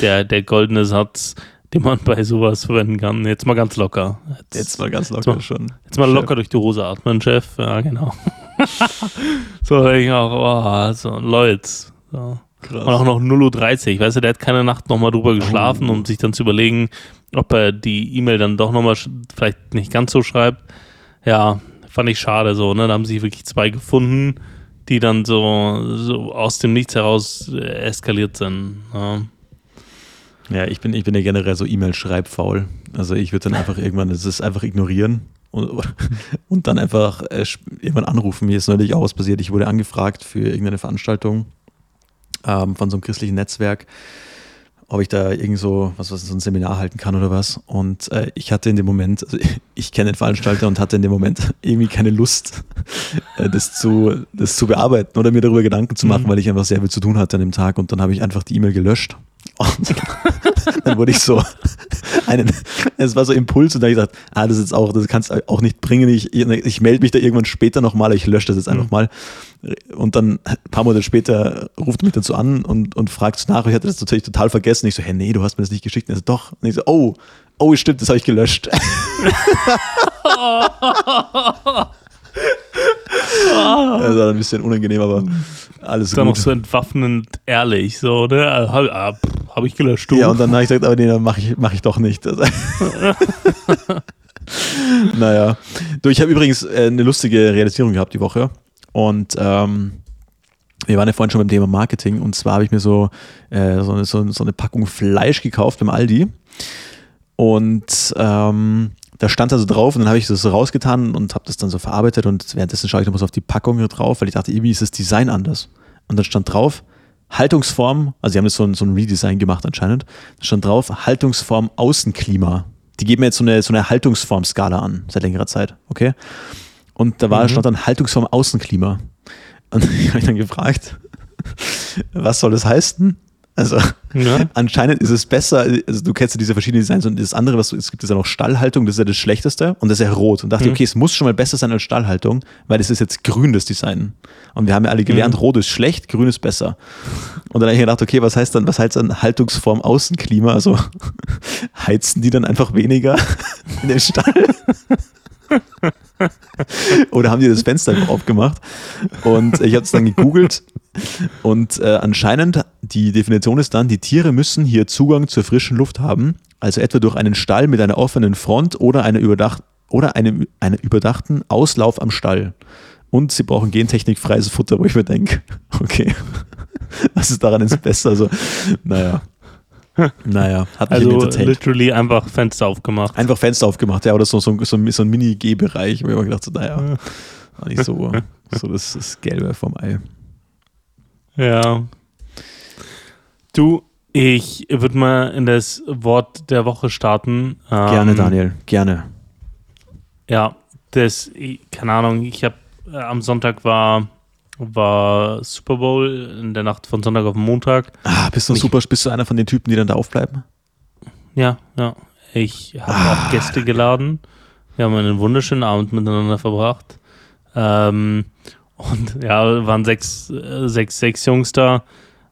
der, der goldene Satz, den man bei sowas verwenden kann. Jetzt mal ganz locker. Jetzt, Jetzt mal ganz locker So. schon. jetzt mal Chef. locker durch die Hose atmen, Chef. Ja, genau. so denke ich auch, oh, so Leute. So. Krass. Und auch noch 0.30 Uhr. Weißt du, der hat keine Nacht nochmal drüber geschlafen, Oh. um sich dann zu überlegen, ob er die E-Mail dann doch nochmal vielleicht nicht ganz so schreibt. Ja, fand ich schade so, ne? Da haben sich wirklich zwei gefunden, die dann so, so aus dem Nichts heraus äh, eskaliert sind. Ja. Ja, ich bin, ich bin ja generell so E-Mail-schreibfaul. Also ich würde dann einfach irgendwann, das ist einfach ignorieren und, und dann einfach äh, irgendwann anrufen. Mir ist neulich auch was passiert. Ich wurde angefragt für irgendeine Veranstaltung ähm, von so einem christlichen Netzwerk, ob ich da irgend so, was, was so ein Seminar halten kann oder was. Und äh, ich hatte in dem Moment, also ich, ich kenne den Veranstalter und hatte in dem Moment irgendwie keine Lust, äh, das, zu, das zu bearbeiten oder mir darüber Gedanken zu machen, Mhm. weil ich einfach sehr viel zu tun hatte an dem Tag. Und dann habe ich einfach die E-Mail gelöscht. Und dann wurde ich so einen, es war so Impuls und da habe ich gesagt, ah, das ist auch, das kannst du auch nicht bringen. Ich, ich melde mich da irgendwann später nochmal, ich lösche das jetzt einfach Mhm. mal. Und dann ein paar Monate später ruft er mich dazu an und, und fragt nach. Ich hatte das natürlich total vergessen. Ich so, hey, nee, du hast mir das nicht geschickt. Und er so, doch. Und ich so, oh, oh, stimmt, das habe ich gelöscht. Das war ein bisschen unangenehm, aber alles Dann noch gut. so entwaffnend ehrlich, so, ne? Habe ah, pff, hab ich gelöscht, du. Ja, und dann habe ich gesagt, aber nee, dann mache ich, mach ich doch nicht. Das- naja. Du, ich habe übrigens äh, eine lustige Realisierung gehabt die Woche. Und ähm, wir waren ja vorhin schon beim Thema Marketing. Und zwar habe ich mir so, äh, so, eine, so eine Packung Fleisch gekauft beim Aldi. Und ähm, da stand also drauf und dann habe ich das so rausgetan und habe das dann so verarbeitet und währenddessen schaue ich nochmal so auf die Packung hier drauf, weil ich dachte, irgendwie ist das Design anders. Und dann stand drauf, Haltungsform, also sie haben jetzt so ein, so ein Redesign gemacht anscheinend, da stand drauf, Haltungsform Außenklima. Die geben mir jetzt so eine, so eine Haltungsform-Skala an, seit längerer Zeit, okay? Und da war, Mhm. stand dann Haltungsform Außenklima. Und ich habe mich dann gefragt, was soll das heißen? Also, Ja. anscheinend ist es besser, also du kennst ja diese verschiedenen Designs und das andere, was du, es gibt ist ja noch Stallhaltung, das ist ja das Schlechteste und das ist ja rot. Und dachte ich, Mhm. okay, es muss schon mal besser sein als Stallhaltung, weil es ist jetzt grün, das Design. Und wir haben ja alle gelernt, Mhm. rot ist schlecht, grün ist besser. Und dann habe ich gedacht, okay, was heißt dann, was heißt dann Haltungsform Außenklima? Also heizen die dann einfach weniger in dem Stall? Oder haben die das Fenster aufgemacht? Und ich habe es dann gegoogelt und äh, anscheinend, die Definition ist dann, die Tiere müssen hier Zugang zur frischen Luft haben, also etwa durch einen Stall mit einer offenen Front oder, eine überdacht, oder einem, einen überdachten Auslauf am Stall. Und sie brauchen gentechnikfreies Futter, wo ich mir denke, okay, was ist daran jetzt besser? Also, naja. Naja, hat mich Also literally einfach Fenster aufgemacht. Einfach Fenster aufgemacht, ja, oder so, so, so, so ein Mini-G-Bereich, wo ich mir gedacht so, naja, war nicht so, so das, das Gelbe vom Ei. Ja. Du, ich würde mal in das Wort der Woche starten. Gerne, Ähm, Daniel, gerne. Ja, das, keine Ahnung, ich habe äh, am Sonntag war, war Super Bowl in der Nacht von Sonntag auf Montag. Ah, bist du Ich- super, bist du einer von den Typen, die dann da aufbleiben? Ja, ja. Ich habe Ah. auch Gäste geladen. Wir haben einen wunderschönen Abend miteinander verbracht. Ähm, und ja, waren sechs, äh, sechs, sechs Jungs da.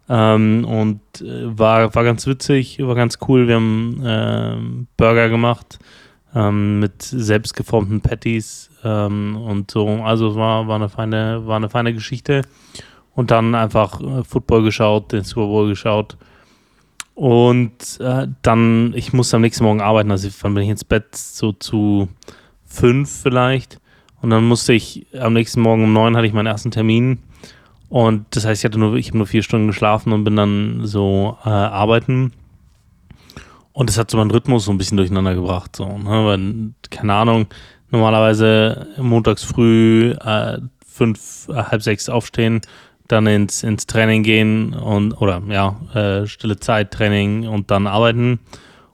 Ähm, und äh, war, war ganz witzig, war ganz cool. Wir haben ähm, Burger gemacht ähm, mit selbstgeformten Patties ähm, und so. Also es war, war, eine feine, war eine feine Geschichte. Und dann einfach äh, Football geschaut, den Super Bowl geschaut. Und äh, dann, ich musste am nächsten Morgen arbeiten, also dann bin ich ins Bett so zu fünf vielleicht. Und dann musste ich am nächsten Morgen um neun hatte ich meinen ersten Termin. Und das heißt, ich hatte nur, ich habe nur vier Stunden geschlafen und bin dann so äh, arbeiten. Und das hat so meinen Rhythmus so ein bisschen durcheinander gebracht. So, ne? Weil, keine Ahnung, normalerweise montags früh äh, fünf, äh, halb sechs aufstehen, dann ins, ins Training gehen und oder ja, äh, stille Zeit, Training und dann arbeiten.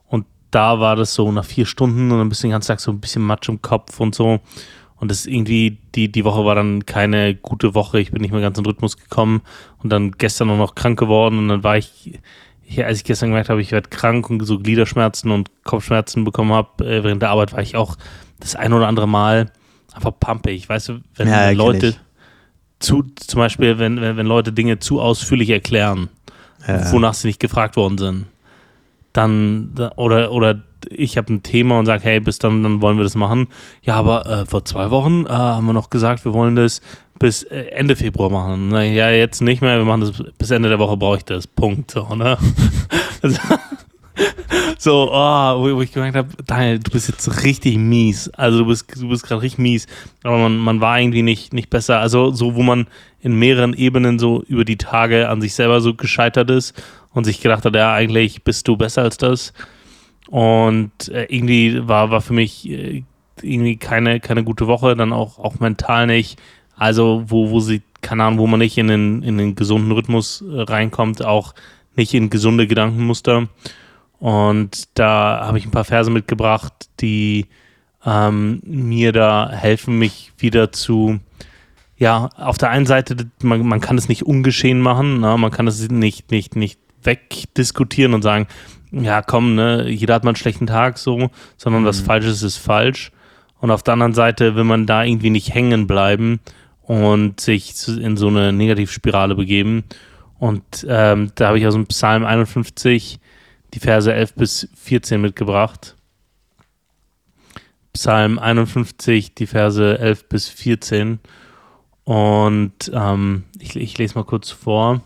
Und da war das so nach vier Stunden und dann bist du den ganzen Tag so ein bisschen Matsch im Kopf und so. Und das irgendwie, die, die Woche war dann keine gute Woche. Ich bin nicht mehr ganz in den Rhythmus gekommen und dann gestern auch noch krank geworden und dann war ich, ja, als ich gestern gemerkt habe, ich werde krank und so Gliederschmerzen und Kopfschmerzen bekommen habe, äh, während der Arbeit war ich auch das ein oder andere Mal einfach pumpig. Weißt du, wenn Ja, Leute ich. zu, zum Beispiel, wenn, wenn, wenn Leute Dinge zu ausführlich erklären, Ja. wonach sie nicht gefragt worden sind, dann, da- oder, oder ich habe ein Thema und sage, hey, bis dann, dann wollen wir das machen. Ja, aber äh, vor zwei Wochen äh, haben wir noch gesagt, wir wollen das bis äh, Ende Februar machen. Na, ja, jetzt nicht mehr, wir machen das bis Ende der Woche brauche ich das. Punkt. So, ne? So, oh, wo, wo ich gemerkt habe, Daniel, du bist jetzt richtig mies. Also du bist, du bist gerade richtig mies. Aber man, man war irgendwie nicht, nicht besser. Also so, wo man in mehreren Ebenen so über die Tage an sich selber so gescheitert ist und sich gedacht hat, ja, eigentlich bist du besser als das. Und äh, irgendwie war, war für mich äh, irgendwie keine, keine gute Woche, dann auch, auch mental nicht. Also, wo, wo sie, keine Ahnung, wo man nicht in den, in den gesunden Rhythmus äh, reinkommt, auch nicht in gesunde Gedankenmuster. Und da habe ich ein paar Verse mitgebracht, die ähm, mir da helfen, mich wieder zu, ja, auf der einen Seite, man, man kann es nicht ungeschehen machen, ne? man kann es nicht, nicht, nicht wegdiskutieren und sagen, ja, komm, ne, jeder hat mal einen schlechten Tag so, sondern was falsch ist, ist falsch. Und auf der anderen Seite will man da irgendwie nicht hängen bleiben und sich in so eine Negativspirale begeben. Und ähm, da habe ich aus dem Psalm 51 die Verse 11 bis 14 mitgebracht. Psalm 51, die Verse 11 bis 14. Und ähm, ich, ich lese mal kurz vor.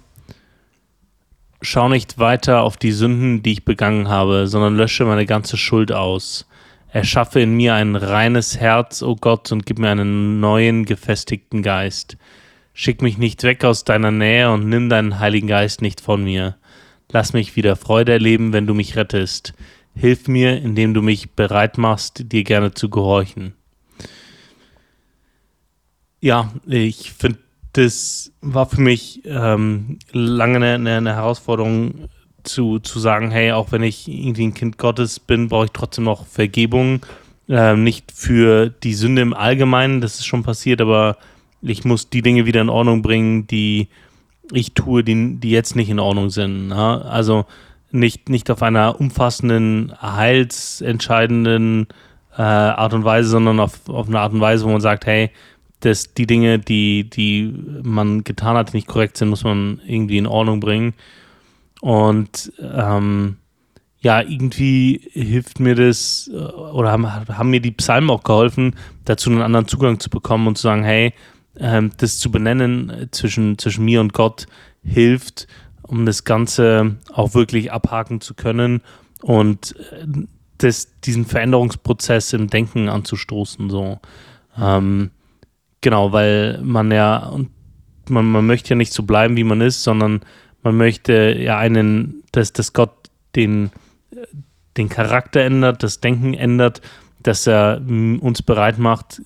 Schau nicht weiter auf die Sünden, die ich begangen habe, sondern lösche meine ganze Schuld aus. Erschaffe in mir ein reines Herz, o Gott, und gib mir einen neuen, gefestigten Geist. Schick mich nicht weg aus deiner Nähe und nimm deinen Heiligen Geist nicht von mir. Lass mich wieder Freude erleben, wenn du mich rettest. Hilf mir, indem du mich bereit machst, dir gerne zu gehorchen. Ja, ich finde, das war für mich ähm, lange eine, eine, Herausforderung zu, zu sagen, hey, auch wenn ich irgendwie ein Kind Gottes bin, brauche ich trotzdem noch Vergebung. Ähm, nicht für die Sünde im Allgemeinen, das ist schon passiert, aber ich muss die Dinge wieder in Ordnung bringen, die ich tue, die, die jetzt nicht in Ordnung sind. Ne? Also nicht, nicht auf einer umfassenden, heilsentscheidenden äh, Art und Weise, sondern auf, auf eine Art und Weise, wo man sagt, hey, dass die Dinge, die, die man getan hat, nicht korrekt sind, muss man irgendwie in Ordnung bringen. Und ähm, ja, irgendwie hilft mir das, äh, oder haben, haben mir die Psalmen auch geholfen, dazu einen anderen Zugang zu bekommen und zu sagen, hey, ähm, das zu benennen äh, zwischen, zwischen mir und Gott hilft, um das Ganze auch wirklich abhaken zu können und äh, das, diesen Veränderungsprozess im Denken anzustoßen. So. Ähm, genau, weil man ja, und man, man möchte ja nicht so bleiben, wie man ist, sondern man möchte ja einen, dass, dass Gott den, den Charakter ändert, das Denken ändert, dass er mm, uns bereit macht,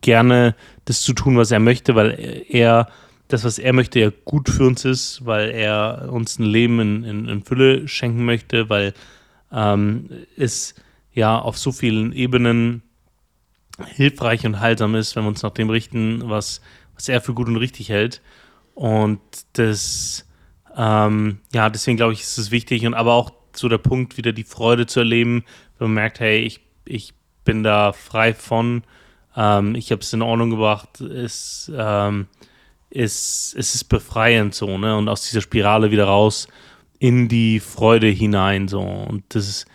gerne das zu tun, was er möchte, weil er das, was er möchte, ja gut für uns ist, weil er uns ein Leben in, in, in Fülle schenken möchte, weil ähm, es ja auf so vielen Ebenen hilfreich und heilsam ist, wenn wir uns nach dem richten, was was er für gut und richtig hält. Und das, ähm, ja, deswegen glaube ich, ist es wichtig und aber auch so der Punkt, wieder die Freude zu erleben, wenn man merkt, hey, ich, ich bin da frei von, ähm, ich habe es in Ordnung gebracht, ist, ähm, ist, ist es befreiend so, ne? Und aus dieser Spirale wieder raus in die Freude hinein so. Und das ist,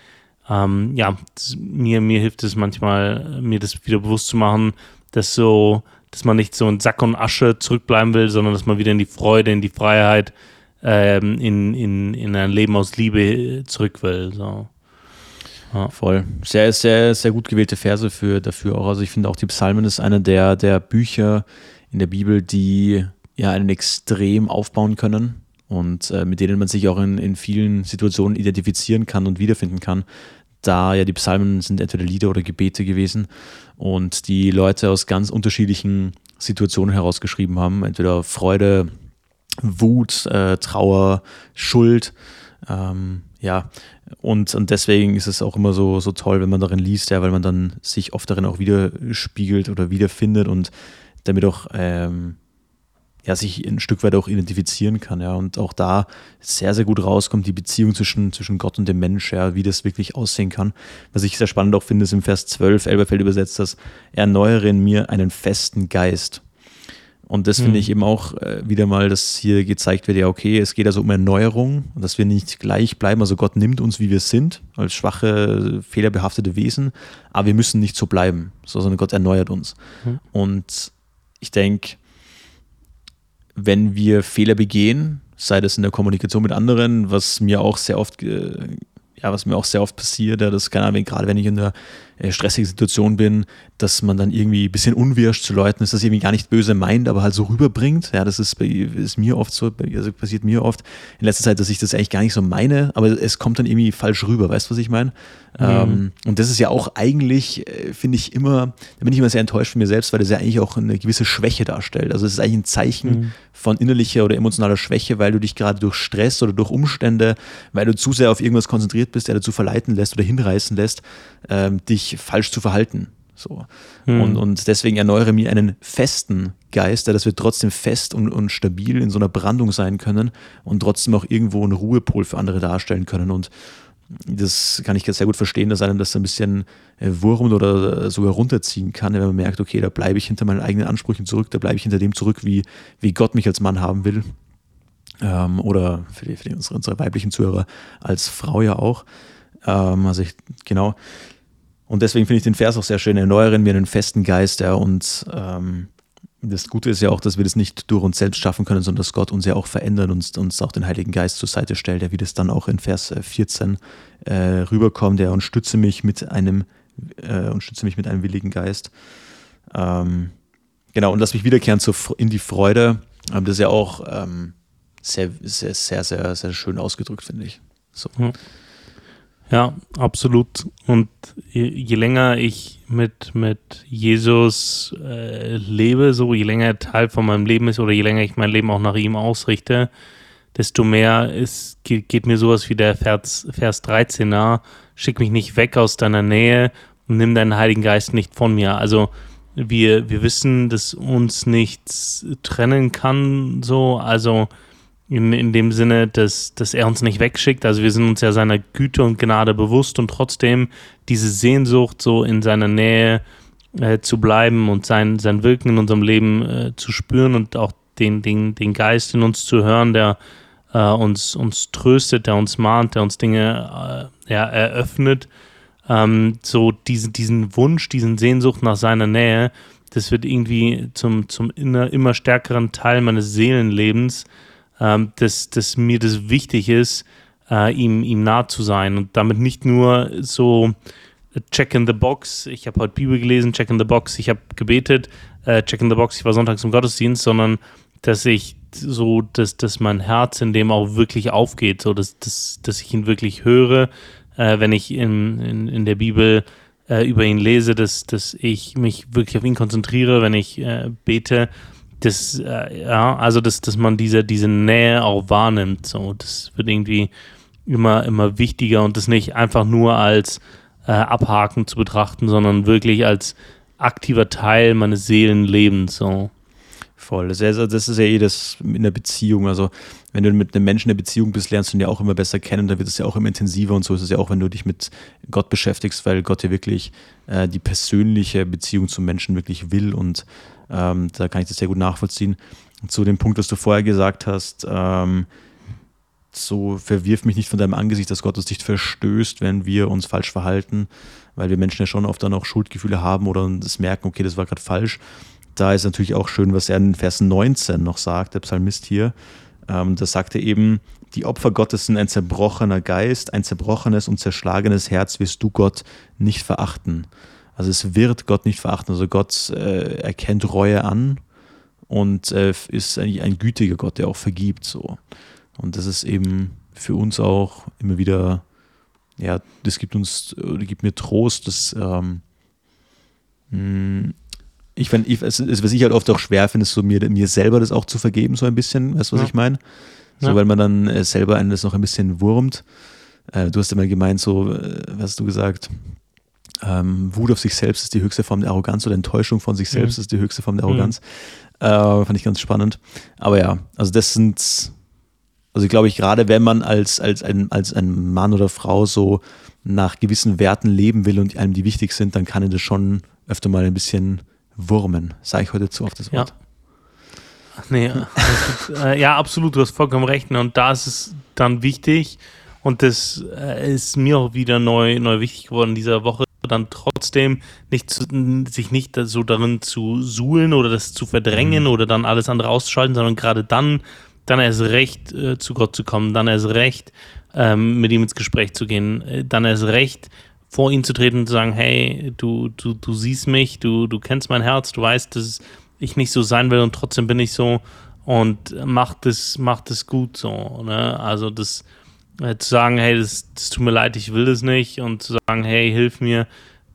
ähm, ja, das, mir, mir hilft es manchmal, mir das wieder bewusst zu machen, dass so, dass man nicht so in Sack und Asche zurückbleiben will, sondern dass man wieder in die Freude, in die Freiheit, ähm, in, in, in ein Leben aus Liebe zurück will. So. Ja. Voll. Sehr, sehr, sehr gut gewählte Verse für, dafür auch. Also ich finde auch die Psalmen ist einer der, der Bücher in der Bibel, die ja einen extrem aufbauen können und äh, mit denen man sich auch in, in vielen Situationen identifizieren kann und wiederfinden kann. Da ja die Psalmen sind entweder Lieder oder Gebete gewesen und die Leute aus ganz unterschiedlichen Situationen herausgeschrieben haben, entweder Freude, Wut, äh, Trauer, Schuld, ähm, ja, und, und deswegen ist es auch immer so, so toll, wenn man darin liest, ja, weil man dann sich oft darin auch widerspiegelt oder wiederfindet und damit auch ähm, ja, sich ein Stück weit auch identifizieren kann, ja, und auch da sehr, sehr gut rauskommt, die Beziehung zwischen, zwischen Gott und dem Mensch, ja, wie das wirklich aussehen kann. Was ich sehr spannend auch finde, ist im Vers 12, Elberfeld übersetzt das, erneuere in mir einen festen Geist. Und das finde ich eben auch äh, wieder mal, dass hier gezeigt wird, ja, okay, es geht also um Erneuerung und dass wir nicht gleich bleiben. Also Gott nimmt uns, wie wir sind, als schwache, fehlerbehaftete Wesen, aber wir müssen nicht so bleiben, sondern Gott erneuert uns. Mhm. Und ich denke, wenn wir Fehler begehen, sei das in der Kommunikation mit anderen, was mir auch sehr oft, äh, ja, was mir auch sehr oft passiert, ja, das kann Ahnung, gerade wenn ich in einer äh, stressigen Situation bin, dass man dann irgendwie ein bisschen unwirsch zu Leuten ist, das irgendwie gar nicht böse meint, aber halt so rüberbringt. Ja, das ist, bei, ist mir oft so, also passiert mir oft in letzter Zeit, dass ich das eigentlich gar nicht so meine, aber es kommt dann irgendwie falsch rüber, weißt du, was ich meine? Mhm. Ähm, und das ist ja auch eigentlich, äh, finde ich immer, da bin ich immer sehr enttäuscht von mir selbst, weil das ja eigentlich auch eine gewisse Schwäche darstellt. Also es ist eigentlich ein Zeichen mhm. von innerlicher oder emotionaler Schwäche, weil du dich gerade durch Stress oder durch Umstände, weil du zu sehr auf irgendwas konzentriert bist, der dazu verleiten lässt oder hinreißen lässt, ähm, dich falsch zu verhalten. So. Hm. Und, und deswegen erneuere mir einen festen Geist, dass wir trotzdem fest und, und stabil in so einer Brandung sein können und trotzdem auch irgendwo einen Ruhepol für andere darstellen können. Und das kann ich sehr gut verstehen, dass einem das ein bisschen äh, wurmt oder sogar runterziehen kann, wenn man merkt, okay, da bleibe ich hinter meinen eigenen Ansprüchen zurück, da bleibe ich hinter dem zurück, wie, wie Gott mich als Mann haben will. Ähm, oder für, die, für die, unsere, unsere weiblichen Zuhörer als Frau ja auch. Ähm, also ich, genau. Und deswegen finde ich den Vers auch sehr schön. Erneuern wir einen festen Geist, ja, und ähm, das Gute ist ja auch, dass wir das nicht durch uns selbst schaffen können, sondern dass Gott uns ja auch verändert und uns auch den Heiligen Geist zur Seite stellt, ja, wie das dann auch in Vers 14 äh, äh, rüberkommt, der und stütze mich mit einem äh, und stütze mich mit einem willigen Geist. Ähm, genau, und lass mich wiederkehren zur, in die Freude. Ähm, das ist ja auch ähm, sehr, sehr, sehr, sehr, sehr schön ausgedrückt, finde ich. So. Mhm. Ja, absolut. Und je, je länger ich mit, mit Jesus äh, lebe, so je länger er Teil von meinem Leben ist oder je länger ich mein Leben auch nach ihm ausrichte, desto mehr ist, geht, geht mir sowas wie der Vers, Vers 13 nah. Schick mich nicht weg aus deiner Nähe und nimm deinen Heiligen Geist nicht von mir. Also wir, wir wissen, dass uns nichts trennen kann, so, also in, in dem Sinne, dass, dass er uns nicht wegschickt. Also wir sind uns ja seiner Güte und Gnade bewusst und trotzdem diese Sehnsucht, so in seiner Nähe äh, zu bleiben und sein, sein Wirken in unserem Leben äh, zu spüren und auch den, den, den Geist in uns zu hören, der äh, uns, uns tröstet, der uns mahnt, der uns Dinge äh, ja, eröffnet. Ähm, so diesen, diesen Wunsch, diesen Sehnsucht nach seiner Nähe, das wird irgendwie zum, zum inner, immer stärkeren Teil meines Seelenlebens ähm, dass, dass mir das wichtig ist, äh, ihm, ihm nah zu sein und damit nicht nur so check in the box, ich habe heute Bibel gelesen, check in the box, ich habe gebetet, äh, check in the box, ich war sonntags im Gottesdienst, sondern dass ich so, dass, dass mein Herz in dem auch wirklich aufgeht, so dass, dass, dass ich ihn wirklich höre, äh, wenn ich in, in, in der Bibel äh, über ihn lese, dass, dass ich mich wirklich auf ihn konzentriere, wenn ich äh, bete, das, äh, ja, also dass, dass man diese, diese Nähe auch wahrnimmt. So, das wird irgendwie immer, immer wichtiger und das nicht einfach nur als äh, Abhaken zu betrachten, sondern wirklich als aktiver Teil meines Seelenlebens. So. Voll. Das ist, ja, das ist ja eh das in der Beziehung. Also, wenn du mit einem Menschen in der Beziehung bist, lernst du ihn ja auch immer besser kennen. Da wird es ja auch immer intensiver und so ist es ja auch, wenn du dich mit Gott beschäftigst, weil Gott ja wirklich äh, die persönliche Beziehung zum Menschen wirklich will und ähm, da kann ich das sehr gut nachvollziehen. Zu dem Punkt, was du vorher gesagt hast, ähm, so verwirf mich nicht von deinem Angesicht, dass Gott uns nicht verstößt, wenn wir uns falsch verhalten, weil wir Menschen ja schon oft dann auch Schuldgefühle haben oder das merken, okay, das war gerade falsch da ist natürlich auch schön, was er in Vers 19 noch sagt, der Psalmist hier. Ähm, da sagt er eben, die Opfer Gottes sind ein zerbrochener Geist, ein zerbrochenes und zerschlagenes Herz wirst du Gott nicht verachten. Also es wird Gott nicht verachten. Also Gott äh, erkennt Reue an und äh, ist eigentlich ein gütiger Gott, der auch vergibt. So. Und das ist eben für uns auch immer wieder, ja, das gibt uns, gibt mir Trost, dass ähm, hm, ich finde, es, es, was ich halt oft auch schwer finde, ist so mir, mir selber das auch zu vergeben, so ein bisschen, weißt du, was ja. ich meine? So, ja. weil man dann äh, selber einen das noch ein bisschen wurmt. Äh, du hast immer gemeint, so, äh, was hast du gesagt? Ähm, Wut auf sich selbst ist die höchste Form der Arroganz oder Enttäuschung von sich selbst mhm. ist die höchste Form der. Arroganz. Mhm. Äh, fand ich ganz spannend. Aber ja, also das sind, also ich glaube ich, gerade wenn man als, als, ein, als ein Mann oder Frau so nach gewissen Werten leben will und einem die wichtig sind, dann kann das schon öfter mal ein bisschen Wurmen. Sage ich heute zu oft das Wort. Ja. Nee, äh, ja, absolut, du hast vollkommen recht. Und da ist es dann wichtig, und das äh, ist mir auch wieder neu, neu wichtig geworden in dieser Woche, dann trotzdem nicht zu, sich nicht so darin zu suhlen oder das zu verdrängen mhm. oder dann alles andere auszuschalten, sondern gerade dann, dann erst recht äh, zu Gott zu kommen, dann erst recht ähm, mit ihm ins Gespräch zu gehen, äh, dann erst recht vor ihn zu treten und zu sagen, hey, du, du, du siehst mich, du, du kennst mein Herz, du weißt, dass ich nicht so sein will und trotzdem bin ich so und macht es macht es gut so. Ne? Also das zu sagen, hey, das, das tut mir leid, ich will das nicht und zu sagen, hey, hilf mir,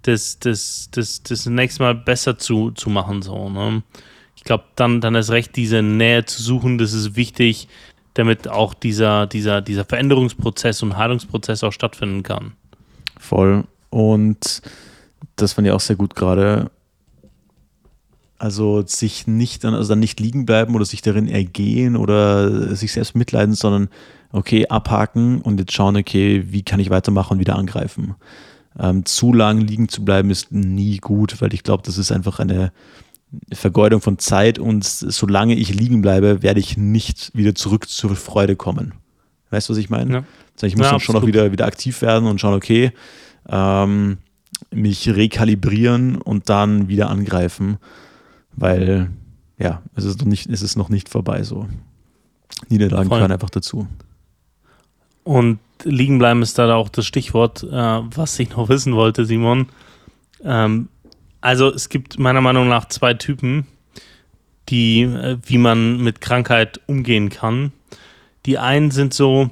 das, das, das, das nächste Mal besser zu, zu machen. So, ne? Ich glaube, dann, dann ist recht, diese Nähe zu suchen, das ist wichtig, damit auch dieser, dieser, dieser Veränderungsprozess und Heilungsprozess auch stattfinden kann. Voll. Und das fand ich auch sehr gut gerade. Also sich nicht dann, also dann nicht liegen bleiben oder sich darin ergehen oder sich selbst mitleiden, sondern okay, abhaken und jetzt schauen, okay, wie kann ich weitermachen und wieder angreifen. Ähm, zu lang liegen zu bleiben ist nie gut, weil ich glaube, das ist einfach eine Vergeudung von Zeit und solange ich liegen bleibe, werde ich nicht wieder zurück zur Freude kommen. Weißt du, was ich meine? Ja. Ich muss ja, dann schon auch wieder, wieder aktiv werden und schauen, okay, ähm, mich rekalibrieren und dann wieder angreifen, weil ja, es ist noch nicht, es ist noch nicht vorbei so. Niederlagen gehören einfach dazu. Und liegen bleiben ist da auch das Stichwort, äh, was ich noch wissen wollte, Simon. Ähm, also es gibt meiner Meinung nach zwei Typen, die, äh, wie man mit Krankheit umgehen kann. Die einen sind so,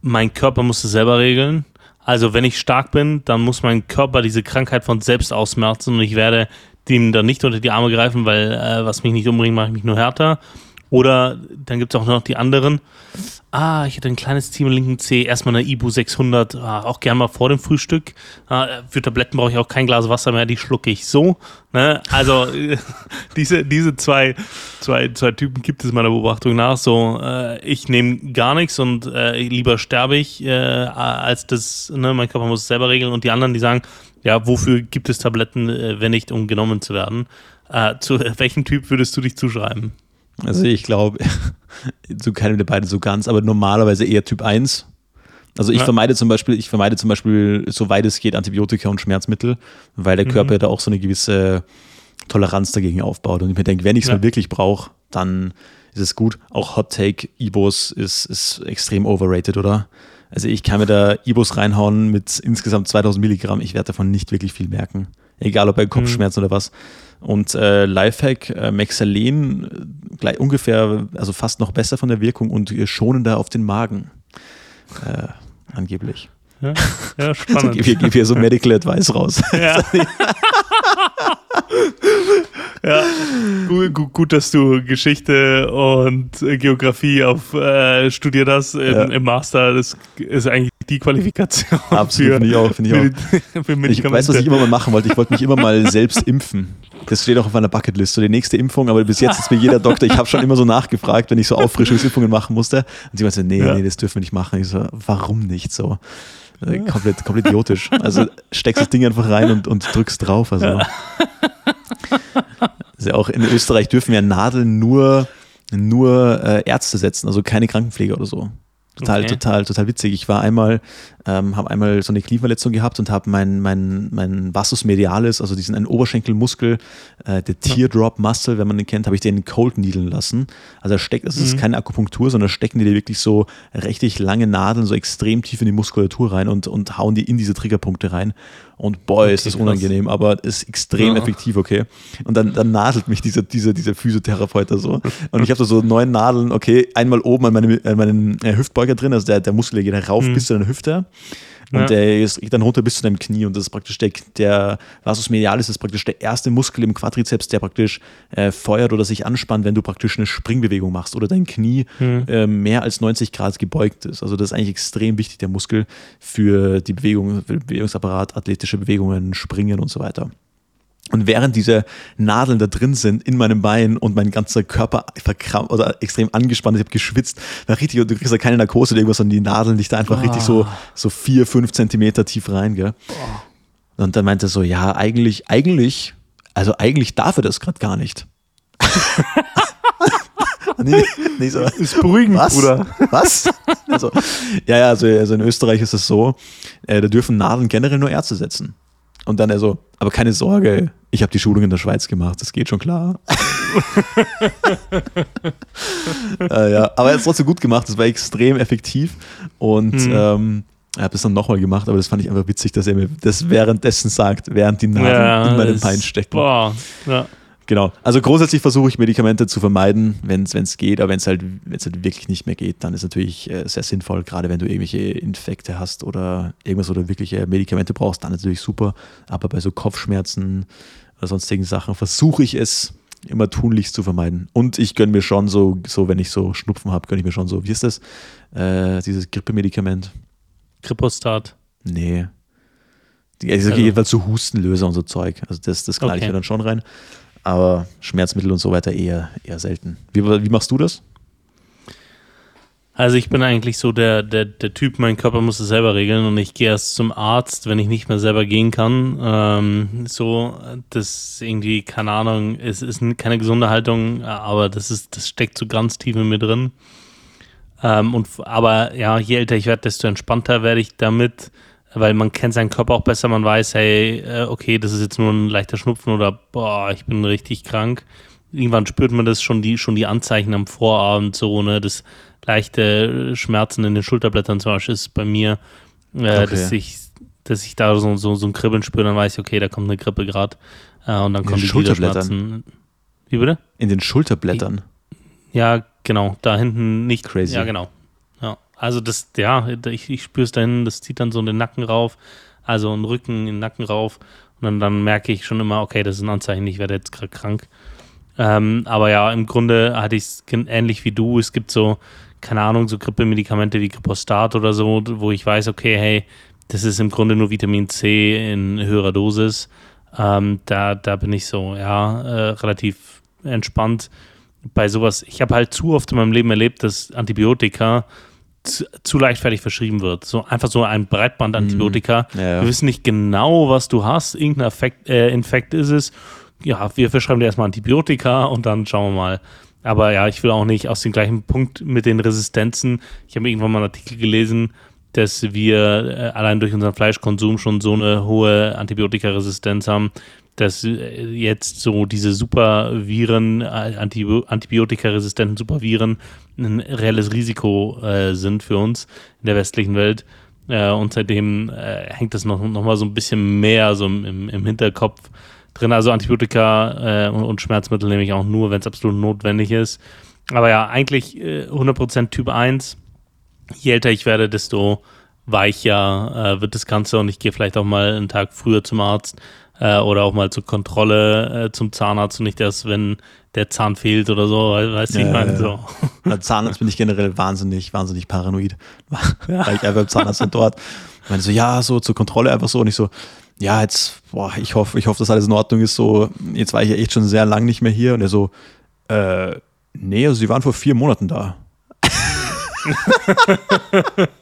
mein Körper muss es selber regeln. Also wenn ich stark bin, dann muss mein Körper diese Krankheit von selbst ausmerzen und ich werde dem dann nicht unter die Arme greifen, weil äh, was mich nicht umbringt, mache ich mich nur härter. Oder dann gibt es auch noch die anderen. Ah, ich hätte ein kleines Team im linken C, erstmal eine Ibu 600, ah, auch gern mal vor dem Frühstück. Ah, für Tabletten brauche ich auch kein Glas Wasser mehr, die schlucke ich so. Ne? Also diese, diese zwei, zwei, zwei Typen gibt es meiner Beobachtung nach. So, äh, ich nehme gar nichts und äh, lieber sterbe ich, äh, als das, ne, mein Körper muss es selber regeln. Und die anderen, die sagen, ja, wofür gibt es Tabletten, äh, wenn nicht, um genommen zu werden? Äh, zu welchem Typ würdest du dich zuschreiben? Also ich glaube, zu keinem der beiden so ganz, aber normalerweise eher Typ 1. Also ich ja. vermeide zum Beispiel, ich vermeide zum Beispiel, soweit es geht, Antibiotika und Schmerzmittel, weil der mhm. Körper da auch so eine gewisse Toleranz dagegen aufbaut. Und ich mir denke, wenn ich es ja. mal wirklich brauche, dann ist es gut. Auch Hot Take Ibos ist, ist extrem overrated, oder? Also ich kann mir da Ibos reinhauen mit insgesamt 2000 Milligramm. Ich werde davon nicht wirklich viel merken. Egal ob bei Kopfschmerzen mhm. oder was. Und äh, Lifehack, äh, Mexalen, äh, gleich ungefähr, also fast noch besser von der Wirkung und schonender auf den Magen. Äh, angeblich. Ja, ja spannend. ich gebe hier so Medical Advice raus. Ja. ja, gut, gut, gut, dass du Geschichte und Geografie auf äh, studiert hast im, ja. im, Master. Das ist eigentlich die Qualifikation. Absolut, finde ich auch. Find ich, auch. ich weiß, was ich immer mal machen wollte. Ich wollte mich immer mal selbst impfen. Das steht auch auf meiner Bucketlist, so die nächste Impfung, aber bis jetzt ist mir jeder Doktor, ich habe schon immer so nachgefragt, wenn ich so Auffrischungsimpfungen machen musste. Und sie meinte, nee, ja. nee, das dürfen wir nicht machen. Ich so, warum nicht so? Komplett, komplett idiotisch. Also steckst das Ding einfach rein und, und drückst drauf. Also. Also auch in Österreich dürfen ja Nadeln nur, nur äh, Ärzte setzen, also keine Krankenpfleger oder so. Total, okay. total, total witzig. Ich war einmal, ähm, habe einmal so eine Knieverletzung gehabt und habe mein, mein, mein Vastus medialis, also diesen einen Oberschenkelmuskel, äh, der Teardrop Muscle, wenn man den kennt, habe ich den cold needlen lassen. Also steckt, das ist mhm. keine Akupunktur, sondern stecken die dir wirklich so richtig lange Nadeln so extrem tief in die Muskulatur rein und, und hauen die in diese Triggerpunkte rein. Und boy, okay, ist das unangenehm, krass. aber ist extrem ja. effektiv, okay. Und dann, dann nadelt mich dieser, dieser, dieser Physiotherapeut da so. Und ich habe da so neun Nadeln, okay, einmal oben an, meine, an meinen äh, Hüftbeuger drin, also der, der Muskel, der geht rauf mhm. bis zu deiner Hüfte. Und ja. der geht dann runter bis zu deinem Knie und das ist praktisch der, der Vasus medialis ist praktisch der erste Muskel im Quadrizeps, der praktisch äh, feuert oder sich anspannt, wenn du praktisch eine Springbewegung machst oder dein Knie mhm. äh, mehr als 90 Grad gebeugt ist. Also das ist eigentlich extrem wichtig, der Muskel für die Bewegung, für Bewegungsapparat, athletische Bewegungen, Springen und so weiter. Und während diese Nadeln da drin sind in meinem Bein und mein ganzer Körper verkrampft oder extrem angespannt ich habe geschwitzt, war richtig, du kriegst ja keine Narkose oder irgendwas, sondern die Nadeln dich da einfach oh. richtig so, so vier, fünf Zentimeter tief rein, gell? Oh. Und dann meinte er so, ja, eigentlich, eigentlich, also eigentlich darf er das gerade gar nicht. nee, nee, so, ist beruhigend, was? Bruder. Was? Also, ja, ja, also, also in Österreich ist es so, äh, da dürfen Nadeln generell nur Ärzte setzen. Und dann er so, aber keine Sorge, ich habe die Schulung in der Schweiz gemacht, das geht schon klar. äh, ja, aber er hat es trotzdem gut gemacht, das war extrem effektiv und mhm. ähm, er hat es dann nochmal gemacht, aber das fand ich einfach witzig, dass er mir das währenddessen sagt, während die Nadeln ja, in meinem Bein stecken. Boah, ja. Genau. Also grundsätzlich versuche ich Medikamente zu vermeiden, wenn es geht, aber wenn es halt, halt wirklich nicht mehr geht, dann ist natürlich äh, sehr sinnvoll, gerade wenn du irgendwelche Infekte hast oder irgendwas oder wirkliche Medikamente brauchst, dann natürlich super. Aber bei so Kopfschmerzen oder sonstigen Sachen versuche ich es immer tunlichst zu vermeiden. Und ich gönne mir schon so, so wenn ich so Schnupfen habe, gönne ich mir schon so, wie ist das? Äh, dieses Grippemedikament. Grippostat. Nee. Also, also jedenfalls so Hustenlöser und so Zeug. Also das, das knall okay. ich mir dann schon rein aber Schmerzmittel und so weiter eher, eher selten. Wie, wie machst du das? Also ich bin eigentlich so der, der, der Typ, mein Körper muss es selber regeln und ich gehe erst zum Arzt, wenn ich nicht mehr selber gehen kann. Ähm, so, das irgendwie, keine Ahnung, es ist keine gesunde Haltung, aber das ist, das steckt so ganz tief in mir drin. Ähm, und, aber ja, je älter ich werde, desto entspannter werde ich damit weil man kennt seinen Körper auch besser, man weiß, hey, äh, okay, das ist jetzt nur ein leichter Schnupfen oder boah, ich bin richtig krank. Irgendwann spürt man das schon die, schon die Anzeichen am Vorabend so, ne, das leichte Schmerzen in den Schulterblättern zum Beispiel ist bei mir, äh, okay. dass ich, dass ich da so, so, so ein Kribbeln spüre, dann weiß ich, okay, da kommt eine Grippe gerade äh, und dann in kommen die Schulterblättern. Wie bitte? In den Schulterblättern. Ja, genau, da hinten nicht. Crazy. Ja, genau. Also das, ja, ich, ich spüre es dahin, das zieht dann so in den Nacken rauf, also den Rücken, in den Nacken rauf. Und dann, dann merke ich schon immer, okay, das ist ein Anzeichen, ich werde jetzt gerade krank. Ähm, aber ja, im Grunde hatte ich es ähnlich wie du. Es gibt so, keine Ahnung, so Grippemedikamente wie Gripostat oder so, wo ich weiß, okay, hey, das ist im Grunde nur Vitamin C in höherer Dosis. Ähm, da, da bin ich so, ja, äh, relativ entspannt bei sowas. Ich habe halt zu oft in meinem Leben erlebt, dass Antibiotika zu, zu leichtfertig verschrieben wird. So einfach so ein Breitbandantibiotika. Mhm. Ja, Wir wissen nicht genau, was du hast. Irgendein Effekt, äh, Infekt ist es. Ja, wir verschreiben dir erstmal Antibiotika und dann schauen wir mal. Aber ja, ich will auch nicht aus dem gleichen Punkt mit den Resistenzen. Ich habe irgendwann mal einen Artikel gelesen, dass wir äh, allein durch unseren Fleischkonsum schon so eine hohe Antibiotikaresistenz haben, dass äh, jetzt so diese Superviren, äh, antibiotikaresistenten Superviren ein reelles Risiko äh, sind für uns in der westlichen Welt. Äh, und seitdem äh, hängt das noch, noch mal so ein bisschen mehr so im, im Hinterkopf drin. Also Antibiotika äh, und, und, Schmerzmittel nehme ich auch nur, wenn es absolut notwendig ist. Aber ja, eigentlich 100% Typ 1. Je älter ich werde, desto weicher äh, wird das Ganze und ich gehe vielleicht auch mal einen Tag früher zum Arzt äh, oder auch mal zur Kontrolle äh, zum Zahnarzt und nicht erst, wenn der Zahn fehlt oder so, weißt du, Ja, ich meine ja, so. Als Zahnarzt bin ich generell wahnsinnig, wahnsinnig paranoid. Weil ich einfach im Zahnarzt bin dort. Ich meine so, ja, so zur Kontrolle einfach so und ich so, ja, jetzt, boah, ich hoffe, ich hoffe, dass alles in Ordnung ist. So, jetzt war ich ja echt schon sehr lang nicht mehr hier und er so, äh, nee, also sie waren vor vier Monaten da. Da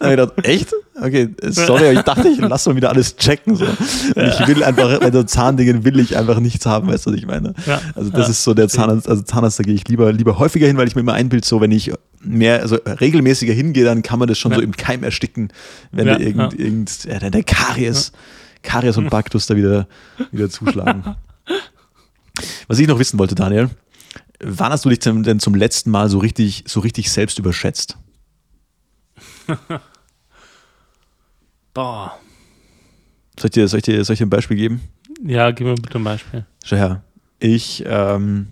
hab ich gedacht, echt? Okay, sorry, aber ich dachte, ich lasse mal wieder alles checken. So. Und ich will einfach, bei so Zahndingen will ich einfach nichts haben, weißt du, was ich meine? Ja. Also das Ja, ist so der Zahnarzt, also Zahnarzt, da gehe ich lieber, lieber häufiger hin, weil ich mir immer einbild, so wenn ich mehr, also regelmäßiger hingehe, dann kann man das schon Ja. so im Keim ersticken, wenn Ja, der irgend, ja. irgend ja, der, der Karies, Karies und Baktus da wieder, wieder zuschlagen. Was ich noch wissen wollte, Daniel, wann hast du dich denn denn zum letzten Mal so richtig, so richtig selbst überschätzt? Boah. Soll ich dir, soll ich dir, soll ich dir ein Beispiel geben? Ja, gib mir bitte ein Beispiel. Schau her. Ich, ähm,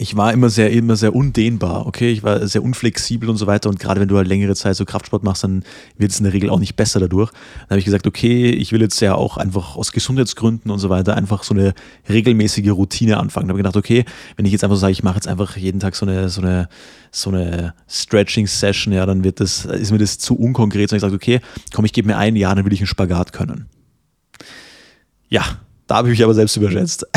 ich war immer sehr, immer sehr undehnbar, okay? Ich war sehr unflexibel und so weiter. Und gerade wenn du halt längere Zeit so Kraftsport machst, dann wird es in der Regel auch nicht besser dadurch. Dann habe ich gesagt, okay, ich will jetzt ja auch einfach aus Gesundheitsgründen und so weiter einfach so eine regelmäßige Routine anfangen. Da habe ich gedacht, okay, wenn ich jetzt einfach sage, ich mache jetzt einfach jeden Tag so eine, so eine, so eine Stretching-Session, ja, dann wird das, ist mir das zu unkonkret. Und ich sage, okay, komm, ich gebe mir ein Jahr, dann will ich einen Spagat können. Ja, da habe ich mich aber selbst überschätzt.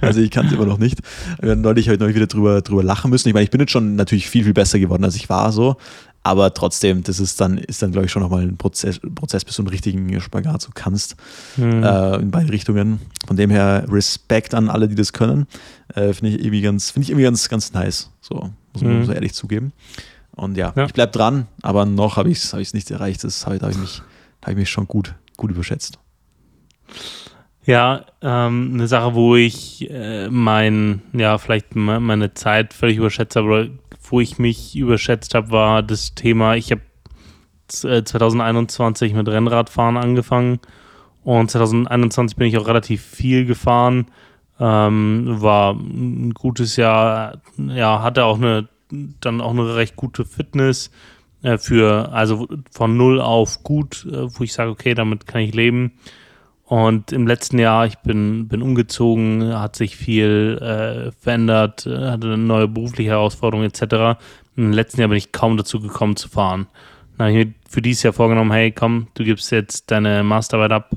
also ich kann es immer noch nicht. Neulich heute neulich wieder drüber, drüber lachen müssen. Ich meine, ich bin jetzt schon natürlich viel, viel besser geworden, als ich war so. Aber trotzdem, das ist dann, ist dann, glaube ich, schon nochmal ein Prozess, Prozess, bis du einen richtigen Spagat so kannst. Hm. Äh, in beide Richtungen. Von dem her Respekt an alle, die das können. Äh, finde ich irgendwie ganz, finde ich irgendwie ganz, ganz nice. So, muss man Mhm. so ehrlich zugeben. Und ja, Ja. ich bleib dran, aber noch habe ich es hab ich's nicht erreicht. Das habe hab ich, mich- ich mich schon gut, gut überschätzt. Ja, ähm, eine Sache, wo ich äh, mein, ja, vielleicht me- meine Zeit völlig überschätzt habe, oder wo ich mich überschätzt habe, war das Thema, ich habe äh, 2021 mit Rennradfahren angefangen und 2021 bin ich auch relativ viel gefahren. Ähm, war ein gutes Jahr, ja, hatte auch eine, dann auch eine recht gute Fitness äh, für, also von null auf gut, äh, wo ich sage, okay, damit kann ich leben. Und im letzten Jahr, ich bin, bin umgezogen, hat sich viel äh, verändert, äh, hatte eine neue berufliche Herausforderung etc. Im letzten Jahr bin ich kaum dazu gekommen zu fahren. Dann habe ich mir für dieses Jahr vorgenommen, hey, komm, du gibst jetzt deine Masterarbeit ab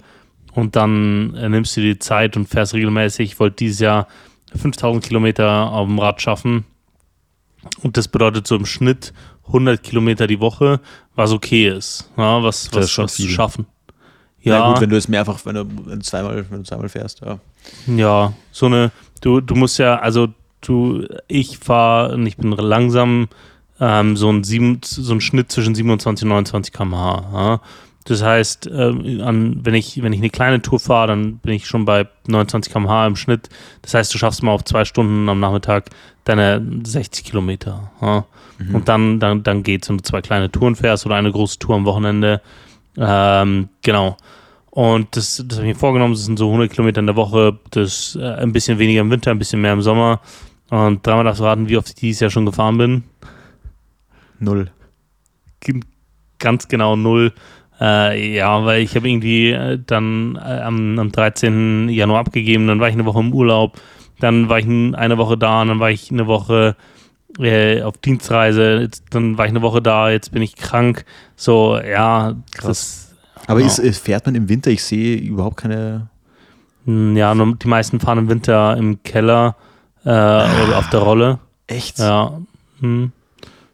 und dann äh, nimmst du dir die Zeit und fährst regelmäßig. Ich wollte dieses Jahr 5000 Kilometer auf dem Rad schaffen. Und das bedeutet so im Schnitt 100 Kilometer die Woche, was okay ist, ja, was, Das was, was zu schaffen. Ja, gut, wenn du es mehrfach, wenn du, wenn du zweimal, wenn du zweimal fährst, ja. Ja, so eine, du, du musst ja, also du, ich fahre und ich bin langsam ähm, so, ein sieben, so ein Schnitt zwischen 27 und 29 km/h. Ja? Das heißt, ähm, an, wenn, ich, wenn ich eine kleine Tour fahre, dann bin ich schon bei 29 km/h im Schnitt. Das heißt, du schaffst mal auf zwei Stunden am Nachmittag deine 60 Kilometer. Ja? Und dann, dann, dann geht's, wenn du zwei kleine Touren fährst oder eine große Tour am Wochenende. Ähm, genau. Und das, das habe ich mir vorgenommen, das sind so 100 Kilometer in der Woche, das äh, ein bisschen weniger im Winter, ein bisschen mehr im Sommer. Und dreimal darfst du raten, wie oft ich dieses Jahr schon gefahren bin. Null. G- Ganz genau null. Äh, ja, weil ich habe irgendwie äh, dann äh, am, am 13. Januar abgegeben, dann war ich eine Woche im Urlaub, dann war ich eine Woche da, dann war ich eine Woche äh, auf Dienstreise, jetzt, dann war ich eine Woche da, jetzt bin ich krank. So, ja, Krass. das Aber Ja. ist, ist, fährt man im Winter? Ich sehe überhaupt keine. Hm, Ja, nur die meisten fahren im Winter im Keller äh, oder auf der Rolle. Echt? Ja. Hm.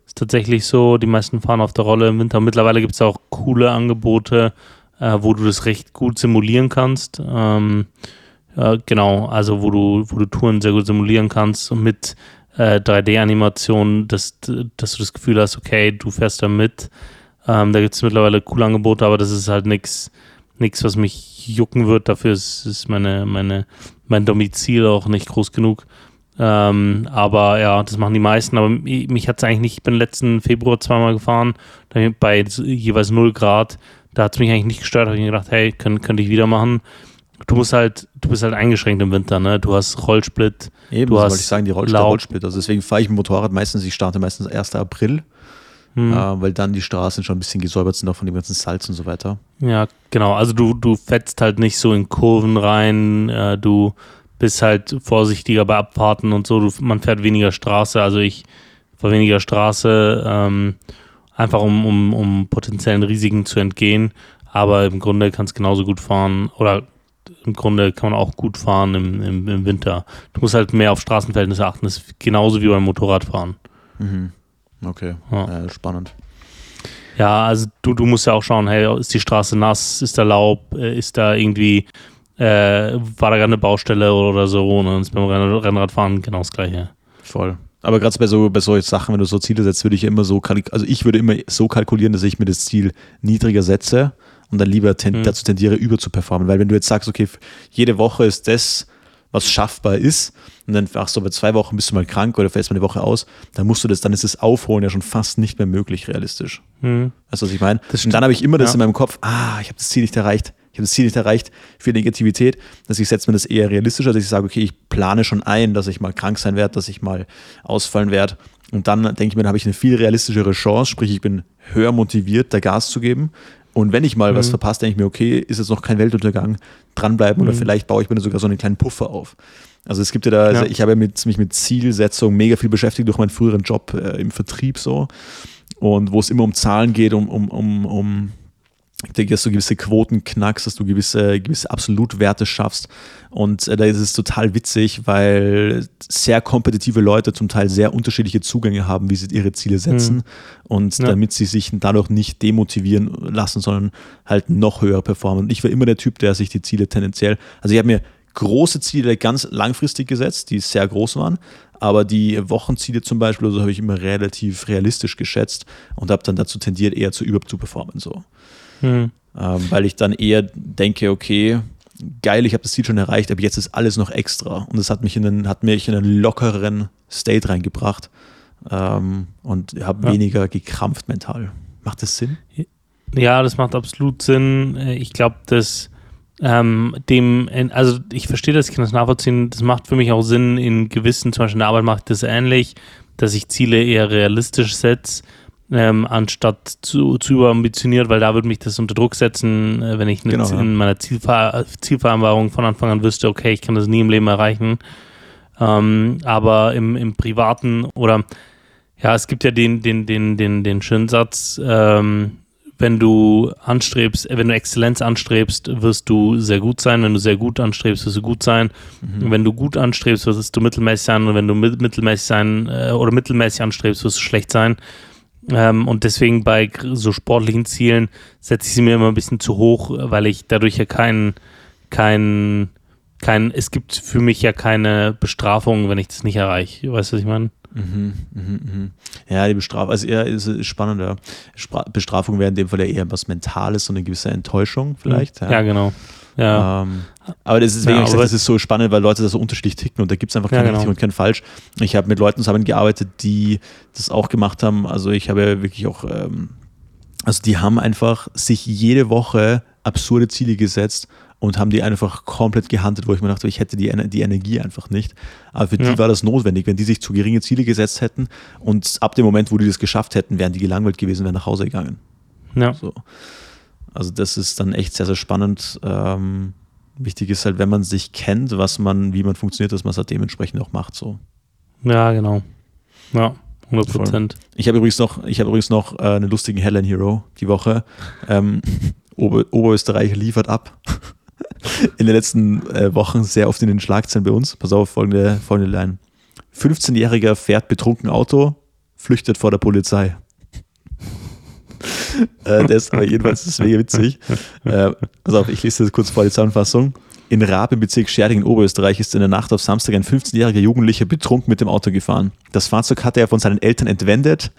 Ist tatsächlich so, die meisten fahren auf der Rolle im Winter. Mittlerweile gibt es auch coole Angebote, äh, wo du das recht gut simulieren kannst. Ähm, ja, genau, also wo du, wo du Touren sehr gut simulieren kannst und mit äh, 3D-Animationen, dass, dass du das Gefühl hast, okay, du fährst da mit. Ähm, da gibt es mittlerweile coole Angebote, aber das ist halt nichts, nichts, was mich jucken wird. Dafür ist, ist meine, meine, mein Domizil auch nicht groß genug. Ähm, aber ja, das machen die meisten. Aber mi- mich hat es eigentlich nicht. Ich bin letzten Februar zweimal gefahren, bei jeweils 0 Grad. Da hat es mich eigentlich nicht gestört. Da habe ich mir gedacht, hey, können, könnte ich wieder machen. Du musst halt, du bist halt eingeschränkt im Winter, ne? Du hast Eben, Du hast wollte ich sagen, die Rollsplit. Rollsplit. Also deswegen fahre ich mit dem Motorrad meistens, ich starte meistens 1. April. Mhm. äh, weil dann die Straßen schon ein bisschen gesäubert sind, auch von dem ganzen Salz und so weiter. Ja, genau. Also du, du fetzt halt nicht so in Kurven rein, äh, du bist halt vorsichtiger bei Abfahrten und so, du, man fährt weniger Straße, also ich fahre weniger Straße, ähm, einfach um, um, um potenziellen Risiken zu entgehen, aber im Grunde kannst du genauso gut fahren oder im Grunde kann man auch gut fahren im, im, im Winter. Du musst halt mehr auf Straßenverhältnisse achten, das ist genauso wie beim Motorradfahren. Mhm. Okay, ja. äh, spannend. Ja, also du, du musst ja auch schauen, hey, ist die Straße nass, ist da Laub, äh, ist da irgendwie, äh, war da gerade eine Baustelle oder so, und dann ist beim Rennradfahren genau das gleiche. Voll. Aber gerade bei so bei solchen Sachen, wenn du so Ziele setzt, würde ich immer so, also ich würde immer so kalkulieren, dass ich mir das Ziel niedriger setze und dann lieber ten, mhm. dazu tendiere, über zu performen. Weil wenn du jetzt sagst, okay, jede Woche ist das, was schaffbar ist, und dann machst du aber zwei Wochen, bist du mal krank oder fällst mal eine Woche aus, dann musst du das, dann ist das Aufholen ja schon fast nicht mehr möglich, realistisch. Mhm. Weißt du, was ich meine? Und dann habe ich immer das ja. in meinem Kopf, ah, ich habe das Ziel nicht erreicht, ich habe das Ziel nicht erreicht für Negativität, dass ich setze mir das eher realistischer, dass ich sage, okay, ich plane schon ein, dass ich mal krank sein werde, dass ich mal ausfallen werde. Und dann denke ich mir, dann habe ich eine viel realistischere Chance, sprich, ich bin höher motiviert, da Gas zu geben, und wenn ich mal mhm. was verpasse, denke ich mir, okay, ist jetzt noch kein Weltuntergang, dranbleiben mhm. oder vielleicht baue ich mir sogar so einen kleinen Puffer auf. Also es gibt ja da, ja. Also ich habe ja mit, mich mit Zielsetzung mega viel beschäftigt durch meinen früheren Job äh, im Vertrieb so. Und wo es immer um Zahlen geht, um, um, um, um dass du gewisse Quoten knackst, dass du gewisse, gewisse Absolutwerte schaffst. Und äh, da ist es total witzig, weil sehr kompetitive Leute zum Teil sehr unterschiedliche Zugänge haben, wie sie ihre Ziele setzen. Mhm. Und ja. damit sie sich dadurch nicht demotivieren lassen, sondern halt noch höher performen. Und ich war immer der Typ, der sich die Ziele tendenziell, also ich habe mir große Ziele ganz langfristig gesetzt, die sehr groß waren. Aber die Wochenziele zum Beispiel, also habe ich immer relativ realistisch geschätzt und habe dann dazu tendiert, eher zu überzuperformen. So. Mhm. Ähm, weil ich dann eher denke, okay, geil, ich habe das Ziel schon erreicht, aber jetzt ist alles noch extra. Und das hat mich in einen, hat mich in einen lockeren State reingebracht ähm, und habe ja. weniger gekrampft mental. Macht das Sinn? Ja, das macht absolut Sinn. Ich glaube, dass ähm, dem, also ich verstehe das, ich kann das nachvollziehen, das macht für mich auch Sinn in gewissen, zum Beispiel in der Arbeit macht das ähnlich, dass ich Ziele eher realistisch setze ähm, anstatt zu, zu überambitioniert, weil da würde mich das unter Druck setzen, äh, wenn ich genau, in meiner Zielver Zielvereinbarung von Anfang an wüsste, okay, ich kann das nie im Leben erreichen. Ähm, aber im, im Privaten oder ja, es gibt ja den, den, den, den, den schönen Satz, ähm, wenn du anstrebst, äh, wenn du Exzellenz anstrebst, wirst du sehr gut sein. Wenn du sehr gut anstrebst, wirst du gut sein. Mhm. Wenn du gut anstrebst, wirst du mittelmäßig sein. Und wenn du mittelmäßig sein äh, oder mittelmäßig anstrebst, wirst du schlecht sein. Ähm, und deswegen bei so sportlichen Zielen setze ich sie mir immer ein bisschen zu hoch, weil ich dadurch ja keinen, kein, kein, es gibt für mich ja keine Bestrafung, wenn ich das nicht erreiche. Weißt du, was ich meine? Mhm, mhm, mhm. Ja, die Bestrafung, also eher ist, ist spannender. Bestrafung wäre in dem Fall ja eher was Mentales, so eine gewisse Enttäuschung vielleicht. Ja, ja genau. Ja. Ähm, aber das ist, ja, ich sage, das ist so spannend, weil Leute da so unterschiedlich ticken und da gibt es einfach kein ja, genau. richtig und kein falsch. Ich habe mit Leuten zusammengearbeitet, die das auch gemacht haben. Also ich habe ja wirklich auch, ähm, also die haben einfach sich jede Woche absurde Ziele gesetzt und haben die einfach komplett gehandelt, wo ich mir dachte, ich hätte die, die Energie einfach nicht. Aber für ja. die war das notwendig. Wenn die sich zu geringe Ziele gesetzt hätten und ab dem Moment, wo die das geschafft hätten, wären die gelangweilt gewesen, wären nach Hause gegangen. Ja. So. Also das ist dann echt sehr, sehr spannend. Ähm, wichtig ist halt, wenn man sich kennt, was man, wie man funktioniert, dass man es halt dementsprechend auch macht. So. Ja, genau. Ja, 100 Prozent. Ich habe übrigens noch, ich habe übrigens noch äh, einen lustigen Helen Hero die Woche. Ähm, Ober Oberösterreich liefert ab. in den letzten äh, Wochen sehr oft in den Schlagzeilen bei uns. Pass auf, folgende, folgende Line. 15-Jähriger fährt betrunken Auto, flüchtet vor der Polizei äh, das, aber jedenfalls ist es mega witzig. Äh, also ich lese das kurz vor die Zusammenfassung. In Raab im Bezirk Scherding in Oberösterreich ist in der Nacht auf Samstag ein 15-jähriger Jugendlicher betrunken mit dem Auto gefahren. Das Fahrzeug hatte er von seinen Eltern entwendet.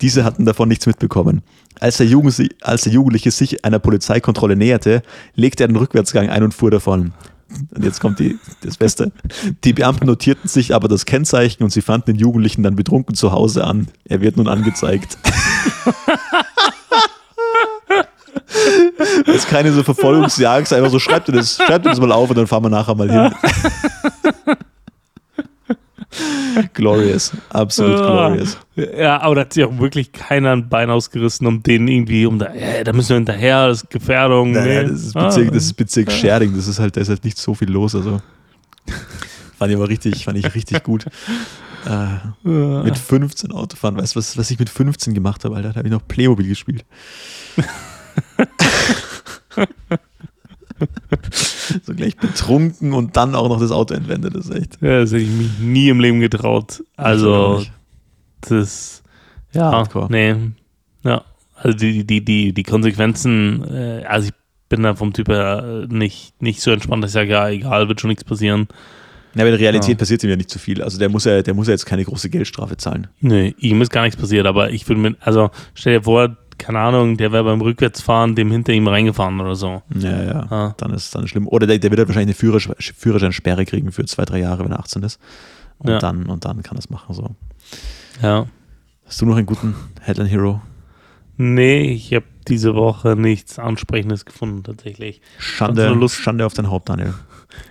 Diese hatten davon nichts mitbekommen. Als der, Jugend, als der Jugendliche sich einer Polizeikontrolle näherte, legte er den Rückwärtsgang ein und fuhr davon. Und jetzt kommt die, das Beste. Die Beamten notierten sich aber das Kennzeichen und sie fanden den Jugendlichen dann betrunken zu Hause an. Er wird nun angezeigt. Das ist keine so Verfolgungsjagd, einfach so, schreibt ihr das, schreibt ihr das mal auf und dann fahren wir nachher mal hin. glorious. Absolut glorious. Ja, aber da hat sich auch wirklich keiner ein Bein ausgerissen, um den irgendwie, um da, ja, da müssen wir hinterher, das ist Gefährdung. Naja, nee. das ist Bezirk, Ah. das ist Bezirk Scherding, das ist halt, da ist halt nicht so viel los. Also fand ich aber richtig, fand ich richtig gut. Äh, mit 15 Autofahren. Weißt du, was, was ich mit 15 gemacht habe, Alter? Da habe ich noch Playmobil gespielt. So gleich betrunken und dann auch noch das Auto entwendet. Das ist echt. Ja, das hätte ich mich nie im Leben getraut. Also, das, ja, Hardcore. nee, ja, also die, die, die, die Konsequenzen, äh, also ich bin da vom Typ her äh, nicht, nicht so entspannt, dass ich sage, ja, egal, wird schon nichts passieren. Ja, aber in der Realität Ja. passiert ihm ja nicht zu viel. Also der muss ja, der muss ja jetzt keine große Geldstrafe zahlen. Nee, ihm ist gar nichts passiert, aber ich würde mir, also stell dir vor, keine Ahnung, der wäre beim Rückwärtsfahren dem hinter ihm reingefahren oder so. Ja, ja. Ah. Dann ist dann schlimm. Oder der, der wird halt wahrscheinlich eine Führersch Führerscheinsperre kriegen für zwei, drei Jahre, wenn er 18 ist. Und Ja. dann und dann kann er es machen. So. Ja. Hast du noch einen guten Headline Hero? Nee, ich habe diese Woche nichts Ansprechendes gefunden, tatsächlich. Schande, Lust- Schande auf dein Haupt, Daniel.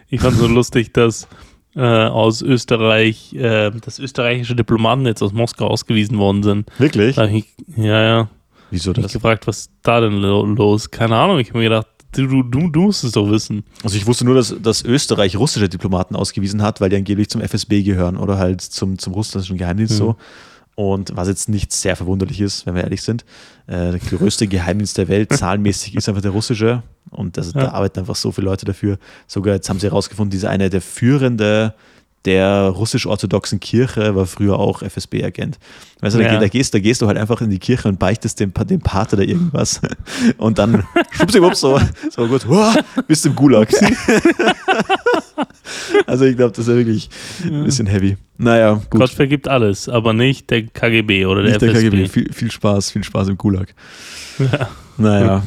Ich fand so lustig, dass äh, aus Österreich, äh, dass österreichische Diplomaten jetzt aus Moskau ausgewiesen worden sind. Wirklich? Ich, ja, ja. Wieso Hab ich das? gefragt, was da denn lo los? Keine Ahnung. Ich habe mir gedacht, du, du, du, musst es doch wissen. Also ich wusste nur, dass, dass Österreich russische Diplomaten ausgewiesen hat, weil die angeblich zum FSB gehören oder halt zum, zum russischen Geheimdienst Mhm. so. Und was jetzt nicht sehr verwunderlich ist, wenn wir ehrlich sind, äh, der größte Geheimdienst der Welt, zahlenmäßig, ist einfach der russische. Und das, Ja. da arbeiten einfach so viele Leute dafür. Sogar jetzt haben sie herausgefunden, dieser eine der führende der russisch-orthodoxen Kirche war früher auch FSB-Agent. Weißt du, da, Ja. da, gehst, da gehst du halt einfach in die Kirche und beichtest dem, dem Pater da irgendwas. Und dann schwuppsiwupps so, so gut, wow, bist im Gulag. also ich glaube, das ist ja wirklich ein bisschen heavy. Naja, gut. Gott vergibt alles, aber nicht der KGB oder der Nicht der FSB. KGB. Viel, viel Spaß, viel Spaß im Gulag. Naja,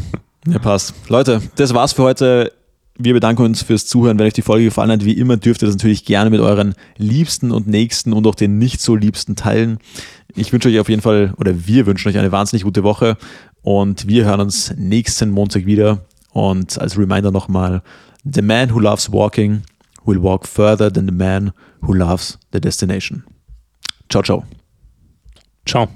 ja, passt. Leute, das war's für heute. Wir bedanken uns fürs Zuhören. Wenn euch die Folge gefallen hat, wie immer dürft ihr das natürlich gerne mit euren Liebsten und Nächsten und auch den nicht so Liebsten teilen. Ich wünsche euch auf jeden Fall, oder wir wünschen euch eine wahnsinnig gute Woche und wir hören uns nächsten Montag wieder. Und als Reminder nochmal, the man who loves walking will walk further than the man who loves the destination. Ciao, ciao. Ciao.